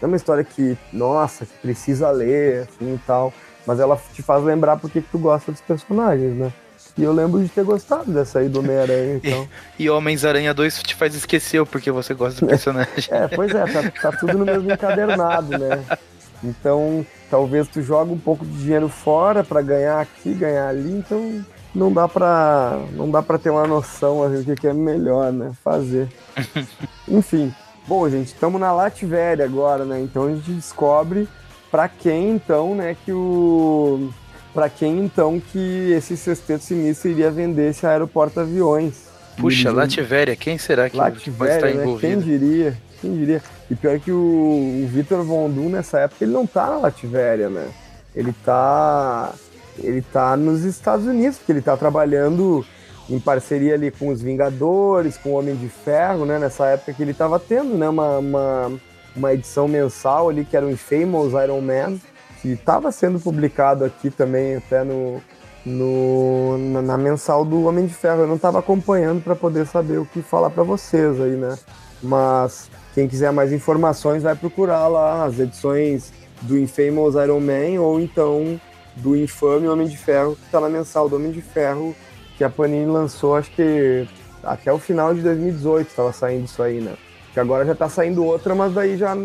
Speaker 2: não é uma história que, nossa, que precisa ler, assim e tal, mas ela te faz lembrar porque que tu gosta dos personagens, né? E eu lembro de ter gostado dessa aí do Homem-Aranha, [laughs] então.
Speaker 3: E Homens-Aranha 2 te faz esquecer o porquê você gosta do [laughs] personagem.
Speaker 2: É, pois é, tá, tá tudo no mesmo encadernado, né? [laughs] Então, talvez tu joga um pouco de dinheiro fora pra ganhar aqui, ganhar ali, então não dá pra, não dá pra ter uma noção assim, do que, que é melhor, né? Fazer. [laughs] Enfim, bom, gente, estamos na Latvéria agora, né? Então a gente descobre pra quem então, né, que o para quem então que esse sexteto sinistro iria vender esse aeroporto aviões.
Speaker 3: Puxa,
Speaker 2: Dirigindo-
Speaker 3: Lativéria, quem será que
Speaker 2: Latvéria,
Speaker 3: estar
Speaker 2: né? Quem
Speaker 3: envolvido?
Speaker 2: diria? Quem diria? E pior que o, o Vitor Von Doom, nessa época, ele não tá na Latvéria, né? Ele tá. Ele tá nos Estados Unidos, porque ele tá trabalhando em parceria ali com os Vingadores, com o Homem de Ferro, né? Nessa época que ele tava tendo, né? Uma, uma, uma edição mensal ali, que era o Infamous Iron Man, que estava sendo publicado aqui também, até no, no, na, na mensal do Homem de Ferro. Eu não estava acompanhando para poder saber o que falar para vocês aí, né? Mas quem quiser mais informações vai procurar lá as edições do Infamous Iron Man ou então do Infame Homem de Ferro, que está na mensal do Homem de Ferro, que a Panini lançou, acho que até o final de 2018 estava saindo isso aí, né? Que agora já está saindo outra, mas daí já,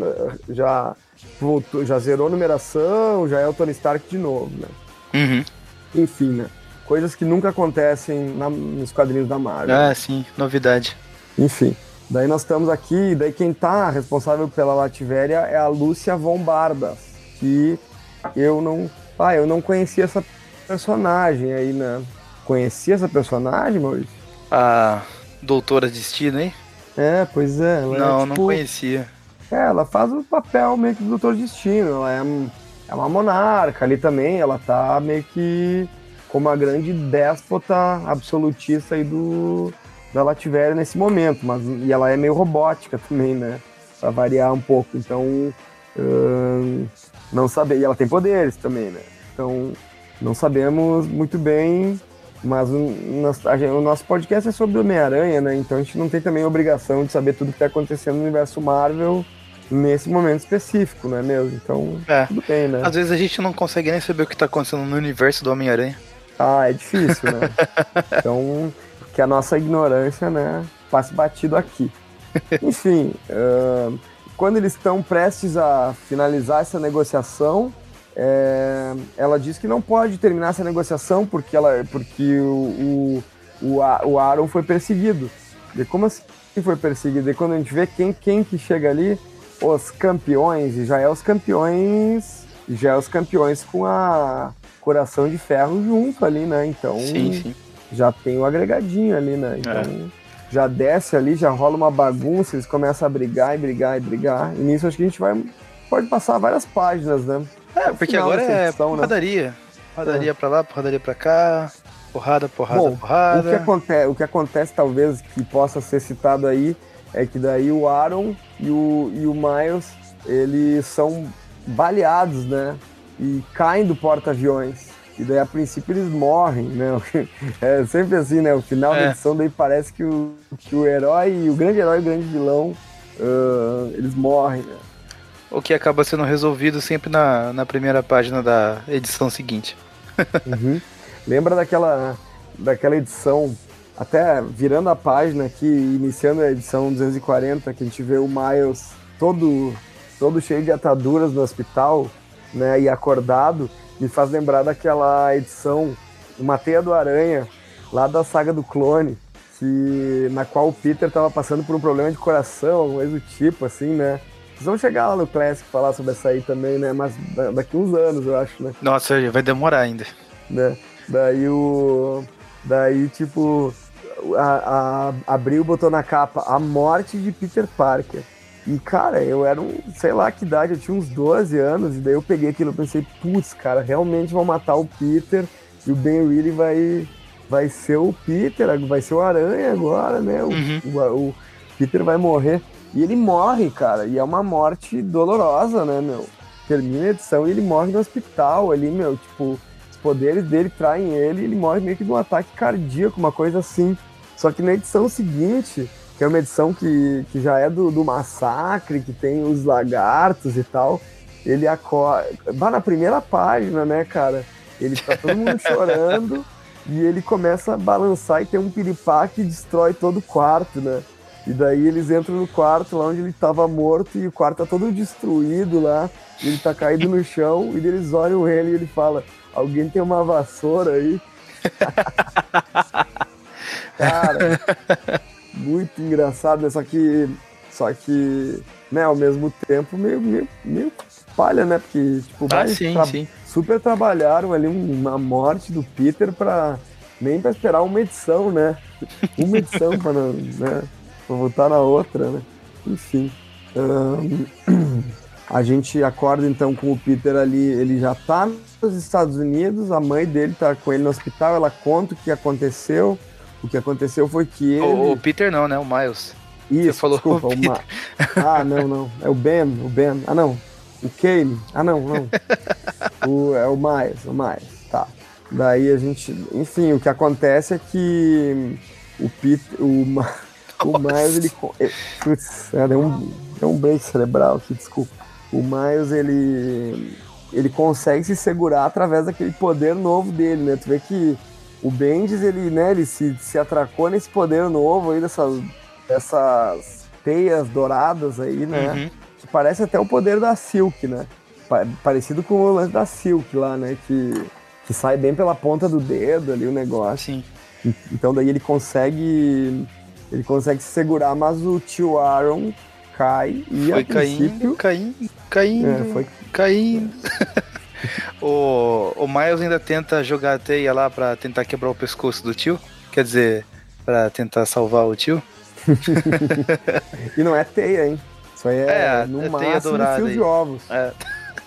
Speaker 2: já voltou, já zerou a numeração, já é o Tony Stark de novo, né?
Speaker 3: Uhum.
Speaker 2: Enfim, né? Coisas que nunca acontecem na- nos quadrinhos da Marvel.
Speaker 3: Ah, sim, novidade.
Speaker 2: Enfim, daí nós estamos aqui, daí quem tá responsável pela Latvéria é a Lúcia Von Bardas, que eu não, ah, eu não conhecia essa personagem aí, né? Conhecia essa personagem, Maurício?
Speaker 3: A doutora Destino, hein?
Speaker 2: É, pois é. Ela
Speaker 3: não,
Speaker 2: é,
Speaker 3: não
Speaker 2: tipo,
Speaker 3: conhecia.
Speaker 2: É, ela faz o papel meio que do Doutor Destino. Ela é, é uma monarca ali também. Ela tá meio que como a grande déspota absolutista aí do, da Lativéria nesse momento. Mas, e ela é meio robótica também, né? Pra variar um pouco. Então, hum, não saber. E ela tem poderes também, né? Então, não sabemos muito bem mas o, o nosso podcast é sobre Homem-Aranha, né? Então a gente não tem também a obrigação de saber tudo que está acontecendo no universo Marvel nesse momento específico, não é mesmo? Então,
Speaker 3: é. tudo bem, né? Às vezes a gente não consegue nem saber o que está acontecendo no universo do Homem-Aranha.
Speaker 2: Ah, é difícil, né? [laughs] então, que a nossa ignorância, né, passe batido aqui. [laughs] Enfim, uh, quando eles estão prestes a finalizar essa negociação, é, ela diz que não pode terminar essa negociação porque, ela, porque o, o, o Aaron foi perseguido. E como assim foi perseguido? E quando a gente vê quem, quem que chega ali, os campeões, e já é os campeões, já é os campeões com a coração de ferro junto ali, né? Então
Speaker 3: sim, sim.
Speaker 2: Já tem o agregadinho ali, né? Então é. já desce ali, já rola uma bagunça, eles começam a brigar e brigar e brigar. E nisso acho que a gente vai pode passar várias páginas, né?
Speaker 3: É, porque agora é edição, né? porradaria. Porradaria é. pra lá, porradaria pra cá. Porrada, porrada, Bom, porrada.
Speaker 2: O que, acontece, o que acontece, talvez, que possa ser citado aí, é que daí o Aaron e o, e o Miles, eles são baleados, né? E caem do porta-aviões. E daí, a princípio, eles morrem, né? [laughs] É sempre assim, né? O final é. da edição daí parece que o, que o herói, o grande herói o grande vilão, uh, eles morrem, né?
Speaker 3: o que acaba sendo resolvido sempre na, na primeira página da edição seguinte. [laughs]
Speaker 2: uhum. Lembra daquela, daquela edição, até virando a página aqui, iniciando a edição 240, que a gente vê o Miles todo, todo cheio de ataduras no hospital, né, e acordado, me faz lembrar daquela edição, Uma Teia do Aranha, lá da saga do clone, que, na qual o Peter estava passando por um problema de coração, alguma coisa do tipo, assim, né? vamos chegar lá no Classic falar sobre essa aí também, né? Mas daqui uns anos, eu acho, né?
Speaker 3: Nossa, vai demorar ainda.
Speaker 2: Né? Daí o. Daí, tipo, a, a, abriu, botou na capa a morte de Peter Parker. E, cara, eu era um, sei lá que idade, eu tinha uns 12 anos, e daí eu peguei aquilo e pensei, putz, cara, realmente vão matar o Peter e o Ben Reilly vai, vai ser o Peter, vai ser o Aranha agora, né? O, uhum. o, o Peter vai morrer. E ele morre, cara, e é uma morte dolorosa, né, meu? Termina a edição e ele morre no hospital ali, meu, tipo, os poderes dele traem ele e ele morre meio que de um ataque cardíaco, uma coisa assim. Só que na edição seguinte, que é uma edição que, que já é do, do massacre, que tem os lagartos e tal, ele acorda. Vai na primeira página, né, cara? Ele tá todo mundo [laughs] chorando e ele começa a balançar e tem um piripá que destrói todo o quarto, né? E daí eles entram no quarto lá onde ele estava morto e o quarto tá todo destruído lá. ele tá caído no chão e eles olham ele e ele fala: Alguém tem uma vassoura aí? [laughs] Cara, muito engraçado, né? Só que, só que, né, ao mesmo tempo, meio, meio, meio palha, né? Porque, tipo,
Speaker 3: ah, sim, tra sim.
Speaker 2: super trabalharam ali uma morte do Peter pra nem pra esperar uma edição, né? [laughs] Uma edição pra não, né? Vou voltar na outra, né? Enfim. Um, [clears throat] a gente acorda então com o Peter ali, ele já tá nos Estados Unidos, a mãe dele tá com ele no hospital, ela conta o que aconteceu. O que aconteceu foi que ele.
Speaker 3: O, o Peter não, né? O Miles.
Speaker 2: Isso, Você falou desculpa, o, o Ma... [laughs] Ah, não, não. É o Ben, o Ben. Ah, não. O Kane. Ah, não, não. o, é o Miles, o Miles. Tá. Daí a gente. Enfim, o que acontece é que o Peter. O, [laughs] o Miles, ele. Putz, é, um, deu um break cerebral aqui, desculpa. O Miles, ele. Ele consegue se segurar através daquele poder novo dele, né? Tu vê que o Bendis, ele, né, ele se, se atracou nesse poder novo aí, dessas, dessas teias douradas aí, né? Uhum. Que parece até o poder da Silk, né? Parecido com o lance da Silk lá, né? Que, que sai bem pela ponta do dedo ali o negócio.
Speaker 3: Sim.
Speaker 2: Então daí ele consegue ele consegue se segurar, mas o tio Aaron cai e
Speaker 3: foi a princípio... caindo, caindo, é, foi caindo. [laughs] [laughs] o, o Miles ainda tenta jogar a teia lá para tentar quebrar o pescoço do tio. Quer dizer, para tentar salvar o tio. [laughs]
Speaker 2: e não é teia, hein? Isso aí é,
Speaker 3: É,
Speaker 2: no
Speaker 3: é
Speaker 2: máximo fio
Speaker 3: aí.
Speaker 2: de ovos.
Speaker 3: É.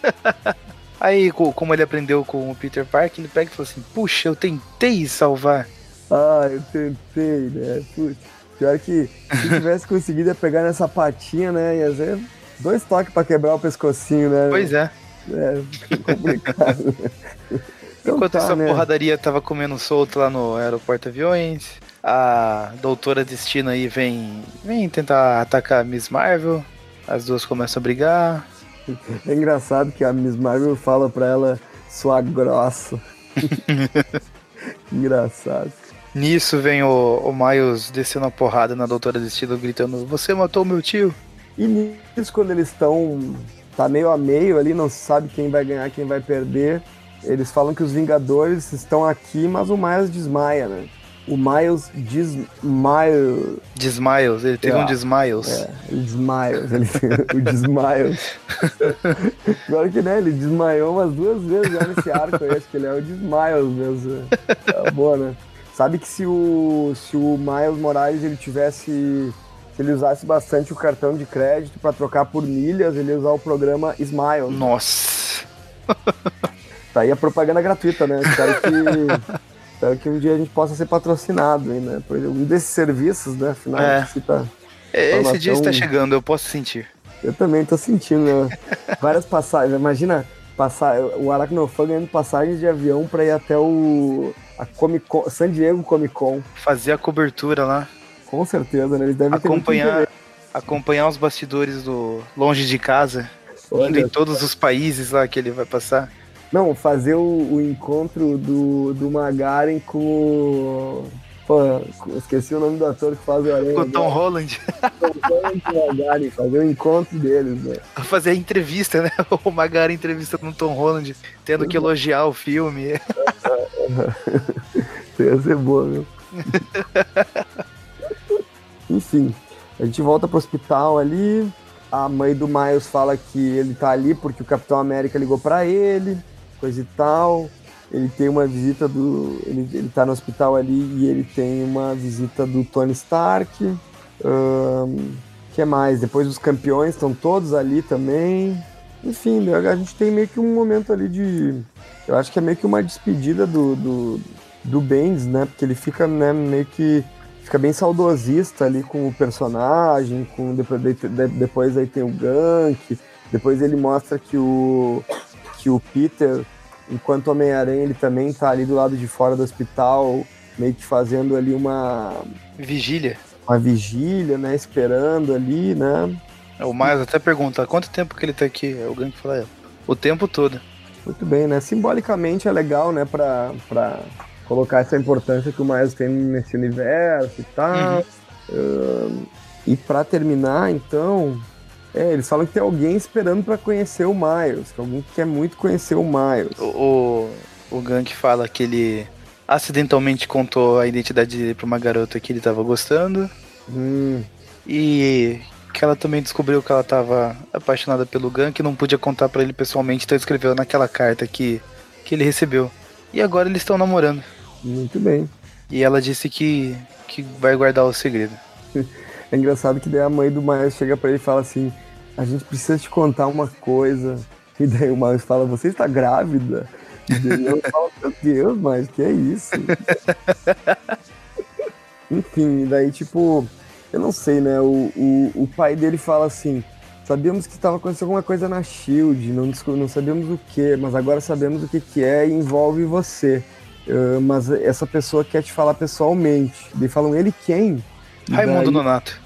Speaker 3: [laughs] Aí, co- como ele aprendeu com o Peter Parker, ele pega e fala assim: Puxa, eu tentei salvar.
Speaker 2: Ah, eu tentei, né? Putz, pior que se tivesse conseguido ia pegar nessa patinha, né? Ia ser dois toques pra quebrar o pescocinho, né?
Speaker 3: Pois é.
Speaker 2: É, complicado. [laughs] Então
Speaker 3: Enquanto
Speaker 2: tá,
Speaker 3: essa
Speaker 2: né?
Speaker 3: porradaria tava comendo solto lá no aeroporto aviões, a doutora Destino aí vem, vem tentar atacar a Miss Marvel. As duas começam a brigar. [laughs]
Speaker 2: É engraçado que a Miss Marvel fala pra ela sua grossa. [laughs] engraçado.
Speaker 3: Nisso vem o, o Miles descendo a porrada na doutora Destino, gritando: Você matou meu tio?
Speaker 2: E nisso, quando eles estão. Tá meio a meio ali, não se sabe quem vai ganhar, quem vai perder. Eles falam que os Vingadores estão aqui, mas o Miles desmaia, né? O Miles desmaia.
Speaker 3: Desmiles, ele teve
Speaker 2: É.
Speaker 3: um Desmiles.
Speaker 2: É, ele desmaia. Ele, o desmaio. [laughs] Agora que né, ele desmaiou umas duas vezes já nesse arco aí, acho que ele é o desmaio mesmo. Tá boa, né? Sabe que se o, se o Miles Morales ele tivesse. Se ele usasse bastante o cartão de crédito para trocar por milhas, ele ia usar o programa Smile.
Speaker 3: Nossa.
Speaker 2: Tá aí a propaganda gratuita, né? Espero que, [laughs] espero que um dia a gente possa ser patrocinado aí, né? Por um desses serviços, né? Afinal,
Speaker 3: É.
Speaker 2: gente cita-
Speaker 3: Esse dia está chegando, eu posso sentir.
Speaker 2: Eu também tô sentindo, né? [laughs] Várias passagens. Imagina passar o Aracnofã ganhando passagens de avião pra ir até o a Comic Con, San Diego Comic Con.
Speaker 3: Fazer a cobertura lá.
Speaker 2: Com certeza, né? Eles devem
Speaker 3: Acompanhar, acompanhar os bastidores do Longe de Casa. Indo
Speaker 2: Olha,
Speaker 3: em todos os países lá que ele vai passar.
Speaker 2: não, fazer o, o encontro do, do Magaren com o. Pô, esqueci o nome do ator que faz o Aranha.
Speaker 3: Com o Tom Holland. [laughs]
Speaker 2: Com o Magaren, fazer o encontro deles, né? [laughs]
Speaker 3: Fazer a entrevista, né? [laughs] O Magari entrevista no Tom Holland, tendo que elogiar o filme.
Speaker 2: Isso ia ser boa, meu. Enfim, a gente volta pro hospital ali. A mãe do Miles fala que ele tá ali porque o Capitão América ligou pra ele, coisa e tal. Ele tem uma visita do. Ele, ele tá no hospital ali e ele tem uma visita do Tony Stark. O que mais? Depois os campeões estão todos ali também. Enfim, a gente tem meio que um momento ali de. Eu acho que é meio que uma despedida do, do, do Bendis, né? Porque ele fica né, meio que. Fica bem saudosista ali com o personagem, com depois, de- de- depois aí tem o Gank, depois ele mostra que o, que o Peter, enquanto Homem-Aranha, ele também tá ali do lado de fora do hospital, meio que fazendo ali uma,
Speaker 3: Vigília.
Speaker 2: uma vigília, né? Esperando ali, né?
Speaker 3: O Miles até pergunta, quanto tempo que ele tá aqui? É o Gank fala, "É, o tempo todo.
Speaker 2: Muito bem, né? Simbolicamente é legal, né? Pra, pra colocar essa importância que o Miles tem nesse universo e tal. Ahn, e pra terminar, então, é, eles falam que tem alguém esperando pra conhecer o Miles, que alguém que quer muito conhecer o Miles.
Speaker 3: O, o, o Gank fala que ele acidentalmente contou a identidade dele pra uma garota que ele tava gostando.
Speaker 2: Hum,
Speaker 3: E que ela também descobriu que ela tava apaixonada pelo Gank e não podia contar pra ele pessoalmente, então escreveu naquela carta que, que ele recebeu. E agora eles estão namorando.
Speaker 2: Muito bem.
Speaker 3: E ela disse que, que vai guardar o segredo. [laughs]
Speaker 2: É engraçado que daí a mãe do Miles chega pra ele e fala assim: A gente precisa te contar uma coisa. E daí o Miles fala: Você está grávida? E daí eu [laughs] falo: Meu Deus, mas que é isso? [laughs] Enfim, e daí tipo, eu não sei, né? O, o, o pai dele fala assim: Sabíamos que estava acontecendo alguma coisa na Shield, não, não sabíamos o que, mas agora sabemos o que, que é e envolve você. Ah, mas essa pessoa quer te falar pessoalmente. Daí falam: Ele quem? E
Speaker 3: Raimundo
Speaker 2: daí-
Speaker 3: Nonato.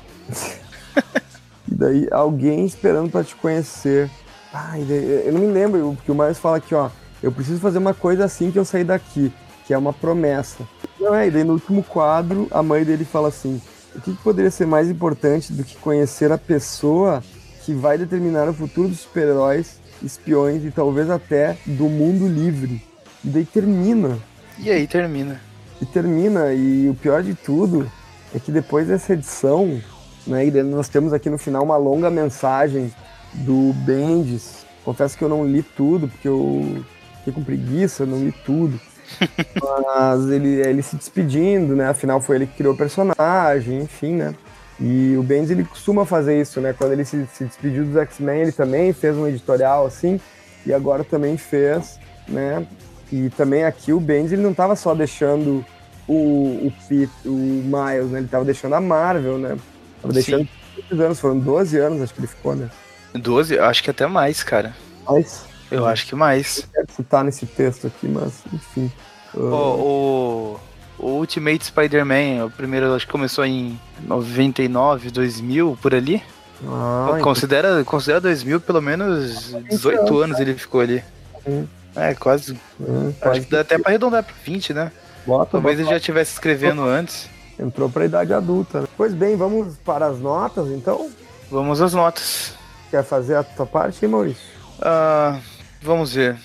Speaker 2: e [laughs] daí alguém esperando pra te conhecer. Ai, daí- eu não me lembro, porque o Miles fala aqui, ó. Eu preciso fazer uma coisa assim que eu sair daqui, que é uma promessa. Não é, e daí no último quadro, a mãe dele fala assim: o que, que poderia ser mais importante do que conhecer a pessoa que vai determinar o futuro dos super-heróis, espiões e talvez até do mundo livre? E daí termina.
Speaker 3: E aí termina.
Speaker 2: E termina, e o pior de tudo é que depois dessa edição, né, nós temos aqui no final uma longa mensagem do Bendis. Confesso que eu não li tudo, porque eu fiquei com preguiça, não li tudo. [laughs] Mas ele, ele se despedindo, né? Afinal foi ele que criou o personagem, enfim, né? E o Bendis ele costuma fazer isso, né? Quando ele se, se despediu dos X-Men, ele também fez um editorial assim, e agora também fez, né? E também aqui o Bendis ele não estava só deixando o, o, Pete, o Miles, né? Ele estava deixando a Marvel, né? Tava deixando Sim. anos, foram 12 anos, acho que ele ficou, né?
Speaker 3: 12? Acho que até mais, cara.
Speaker 2: Mais?
Speaker 3: Eu acho que mais.
Speaker 2: Quero citar nesse texto aqui, mas enfim.
Speaker 3: Uh... O, o, Ultimate Spider-Man, o primeiro acho que começou em 99, 2000, por ali. Ah, considera, então... considera 2000 pelo menos 18 então, anos ele ficou ali. Hum. É, quase. Hum, acho que dá até pra arredondar pra 20, né? Bota, Talvez bota, ele já estivesse escrevendo bota. antes.
Speaker 2: Entrou pra idade adulta. Né? Pois bem, vamos para as notas então?
Speaker 3: Vamos às notas.
Speaker 2: Quer fazer a tua parte, Maurício?
Speaker 3: Ah, vamos ver.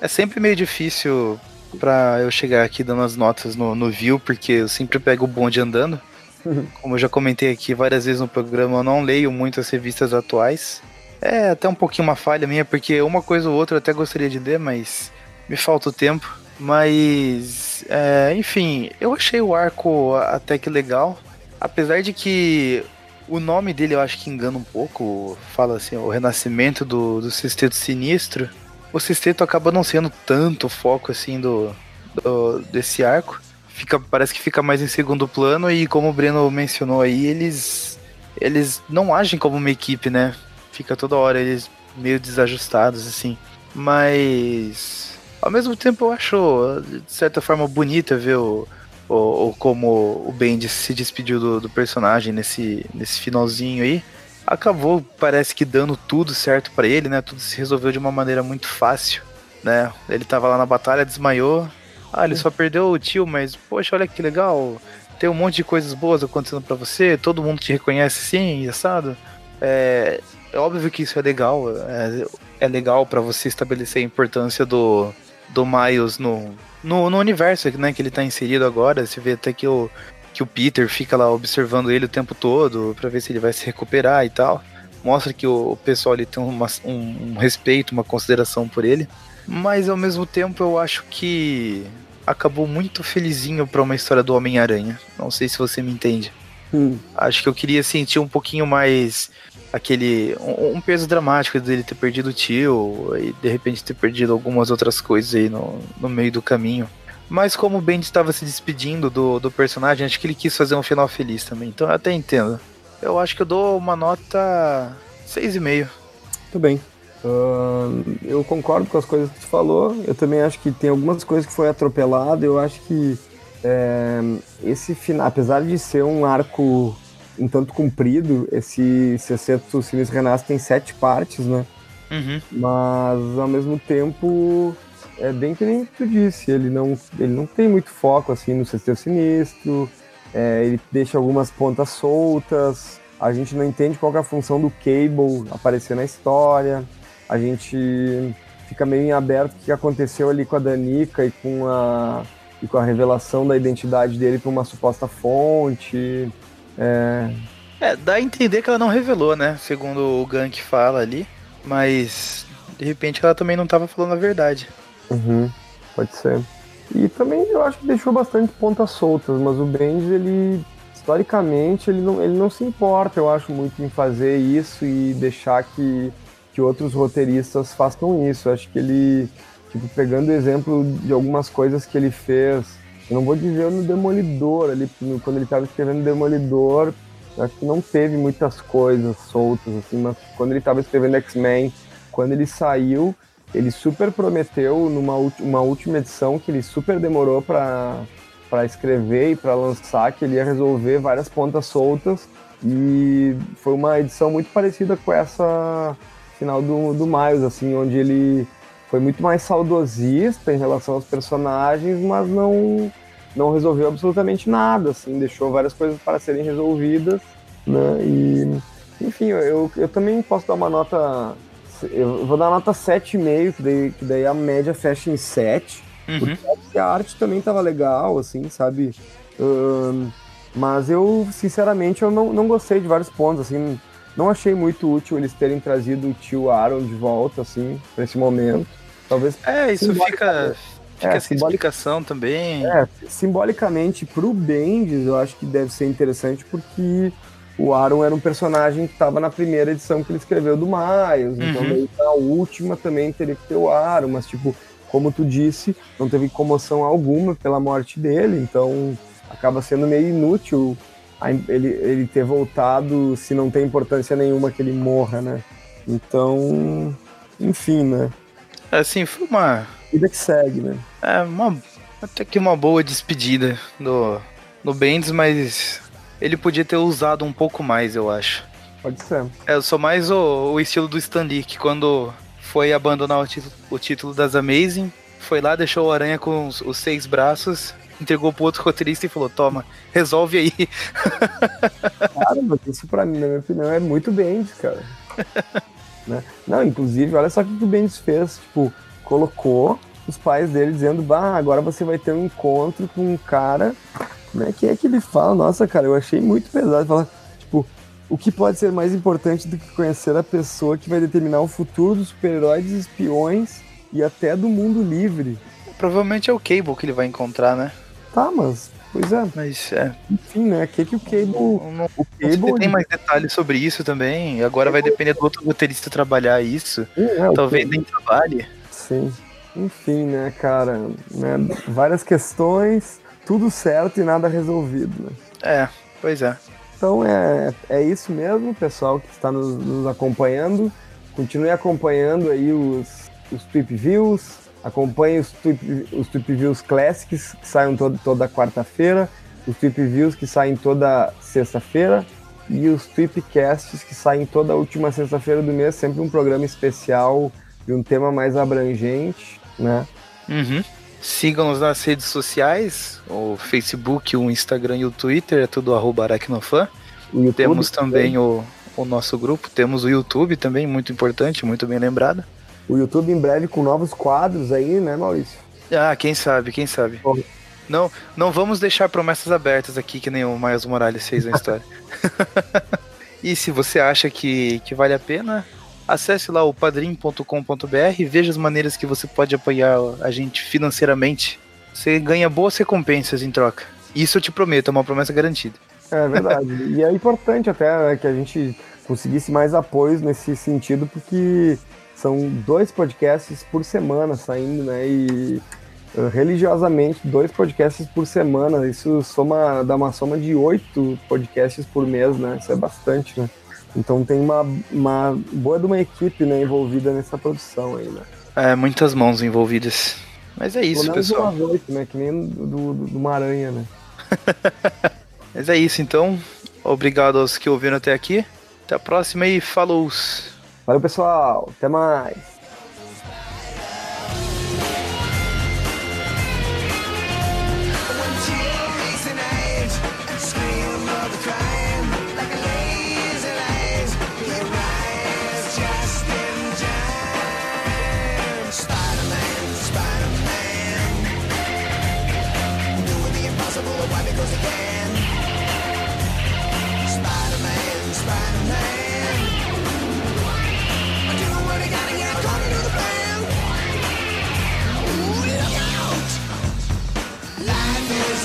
Speaker 3: É sempre meio difícil para eu chegar aqui dando as notas no, no view, porque eu sempre pego o bonde andando. [laughs] Como eu já comentei aqui várias vezes no programa, eu não leio muito as revistas atuais. É até um pouquinho uma falha minha, porque uma coisa ou outra eu até gostaria de ler, mas me falta o tempo. Mas, é, enfim, eu achei o arco até que legal. Apesar de que o nome dele eu acho que engana um pouco. Fala assim, o renascimento do, do Sexteto Sinistro. O Sexteto acaba não sendo tanto foco assim do, do, desse arco. Fica, parece que fica mais em segundo plano e como o Breno mencionou aí, eles eles não agem como uma equipe, né? Fica toda hora eles meio desajustados assim. Mas ao mesmo tempo eu acho de certa forma bonita ver o, ou, como o Bendis se despediu do, do, personagem nesse, nesse finalzinho aí. Acabou, parece que dando tudo certo para ele, né? Tudo se resolveu de uma maneira muito fácil, né? Ele tava lá na batalha, desmaiou. Ah, ele só perdeu o tio, mas poxa, olha que legal. Tem um monte de coisas boas acontecendo para você, todo mundo te reconhece sim, assado. É, é óbvio que isso é legal, é, é legal para você estabelecer a importância do, do Miles no, no, no universo né, que ele tá inserido agora, você vê até que o, que o Peter fica lá observando ele o tempo todo para ver se ele vai se recuperar e tal. Mostra que o, o pessoal ali tem uma, um, um respeito, uma consideração por ele. Mas ao mesmo tempo eu acho que acabou muito felizinho para uma história do Homem-Aranha. Não sei se você me entende. Hum. Acho que eu queria sentir um pouquinho mais aquele um, um, peso dramático dele ter perdido o tio e de repente ter perdido algumas outras coisas aí no, no meio do caminho. Mas como o Ben estava se despedindo do, do personagem, acho que ele quis fazer um final feliz também. Então eu até entendo. Eu acho que eu dou uma nota 6,5.
Speaker 2: Muito bem. Uh, eu concordo com as coisas que tu falou. Eu também acho que tem algumas coisas que foi atropelado. Eu acho que é, esse final, apesar de ser um arco um tanto comprido. Esse Sexteto Sinistro Renasce tem sete partes, né? Uhum. Mas ao mesmo tempo é bem que nem tu disse, ele não, ele não tem muito foco assim no Sexteto Sinistro, é, ele deixa algumas pontas soltas, a gente não entende qual é a função do Cable aparecer na história, a gente fica meio em aberto o que aconteceu ali com a Danica e com a, e com a revelação da identidade dele para uma suposta fonte. É...
Speaker 3: é, dá a entender que ela não revelou, né? Segundo o Gank fala ali. Mas de repente ela também não estava falando a verdade.
Speaker 2: Uhum, pode ser. E também eu acho que deixou bastante pontas soltas, mas o Bendis, ele historicamente, ele não, ele não se importa, eu acho, muito em fazer isso e deixar que, que outros roteiristas façam isso. Eu acho que ele, tipo, pegando o exemplo de algumas coisas que ele fez eu não vou dizer no Demolidor, ali, quando ele estava escrevendo Demolidor, acho que não teve muitas coisas soltas, assim, mas quando ele estava escrevendo X-Men, quando ele saiu, ele super prometeu numa uma última edição que ele super demorou para para escrever e para lançar que ele ia resolver várias pontas soltas e foi uma edição muito parecida com essa final do, do Miles, assim, onde ele foi muito mais saudosista em relação aos personagens, mas não não resolveu absolutamente nada, assim, deixou várias coisas para serem resolvidas, né? E enfim, eu, eu também posso dar uma nota eu vou dar nota 7,5, que daí, que daí a média fecha em 7. Uhum. Porque a arte também tava legal, assim, sabe? Um, mas eu, sinceramente, eu não, não gostei de vários pontos, assim. Não achei muito útil eles terem trazido o tio Aaron de volta, assim, pra esse momento. Talvez.
Speaker 3: É, isso fica. Fica é, essa explicação também.
Speaker 2: É, simbolicamente pro Bendis, eu acho que deve ser interessante porque o Aaron era um personagem que estava na primeira edição que ele escreveu do Miles, então
Speaker 3: Uhum.
Speaker 2: daí na última também teria que ter o Aaron, mas tipo, como tu disse, não teve comoção alguma pela morte dele, então acaba sendo meio inútil ele, ele ter voltado se não tem importância nenhuma que ele morra, né? Então, enfim, né?
Speaker 3: Assim, foi uma.
Speaker 2: Vida que segue, né?
Speaker 3: É, uma. Até que uma boa despedida do, do Bendis, mas ele podia ter usado um pouco mais, eu acho.
Speaker 2: Pode ser.
Speaker 3: É, eu sou mais o, o estilo do Stan Lee, que quando foi abandonar o título, o título das Amazing, foi lá, deixou o Aranha com os, os seis braços, entregou pro outro roteirista e falou: Toma, resolve aí.
Speaker 2: Cara, mas isso pra mim, na minha opinião, é muito Bendis, cara. [laughs] né? Não, inclusive, olha só o que o Bendis fez. Tipo, colocou os pais dele dizendo, bah, agora você vai ter um encontro com um cara. Como é que é que ele fala? Nossa, cara, eu achei muito pesado. Falar, tipo, o que pode ser mais importante do que conhecer a pessoa que vai determinar o futuro dos super-heróis, espiões e até do mundo livre?
Speaker 3: Provavelmente é o Cable que ele vai encontrar, né?
Speaker 2: Tá, mas, pois é,
Speaker 3: Mas é.
Speaker 2: enfim, né? O que, que o Cable.
Speaker 3: Não, não
Speaker 2: O Cable.
Speaker 3: tem mais detalhes sobre isso também. Agora vai depender do outro roteirista trabalhar isso.
Speaker 2: É,
Speaker 3: Talvez nem trabalhe.
Speaker 2: Sim. Enfim, né, cara? Né, várias questões, tudo certo e nada resolvido. Né?
Speaker 3: É, pois é.
Speaker 2: Então é, é isso mesmo, pessoal que está nos, nos acompanhando. Continue acompanhando aí os, os Trip Views. Acompanhe os Trip, os Trip Views Classics, que saem todo, toda quarta-feira. Os Trip Views que saem toda sexta-feira. E os Tripcasts que saem toda última sexta-feira do mês. Sempre um programa especial de um tema mais abrangente, né?
Speaker 3: Uhum. Sigam-nos nas redes sociais, o Facebook, o Instagram e o Twitter, é tudo arroba aracnofan. Temos também o, o nosso grupo, temos o YouTube também, muito importante, muito bem lembrado.
Speaker 2: O YouTube em breve com novos quadros aí, né, Maurício?
Speaker 3: Ah, quem sabe, quem sabe.
Speaker 2: Bom.
Speaker 3: Não, não vamos deixar promessas abertas aqui, que nem o Miles Morales fez na história. [laughs] e se você acha que, que vale a pena, acesse lá o padrim.com.br, veja as maneiras que você pode apoiar a gente financeiramente. Você ganha boas recompensas em troca. Isso eu te prometo, é uma promessa garantida.
Speaker 2: É verdade. e é importante até né, que a gente conseguisse mais apoios nesse sentido, porque são dois podcasts por semana saindo, né? E uh, religiosamente, dois podcasts por semana. Isso soma, dá uma soma de oito podcasts por mês, né? Isso é bastante, né? Então tem uma, uma boa de uma equipe né, envolvida nessa produção aí, né?
Speaker 3: É, muitas mãos envolvidas. Mas é
Speaker 2: Pelo
Speaker 3: isso,
Speaker 2: menos
Speaker 3: pessoal.
Speaker 2: umas oito, né? Que nem do, do, do uma aranha, né? [laughs]
Speaker 3: Mas é isso, então. Obrigado aos que ouviram até aqui. Até a próxima e falou!
Speaker 2: Valeu, pessoal. Até mais.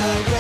Speaker 1: time.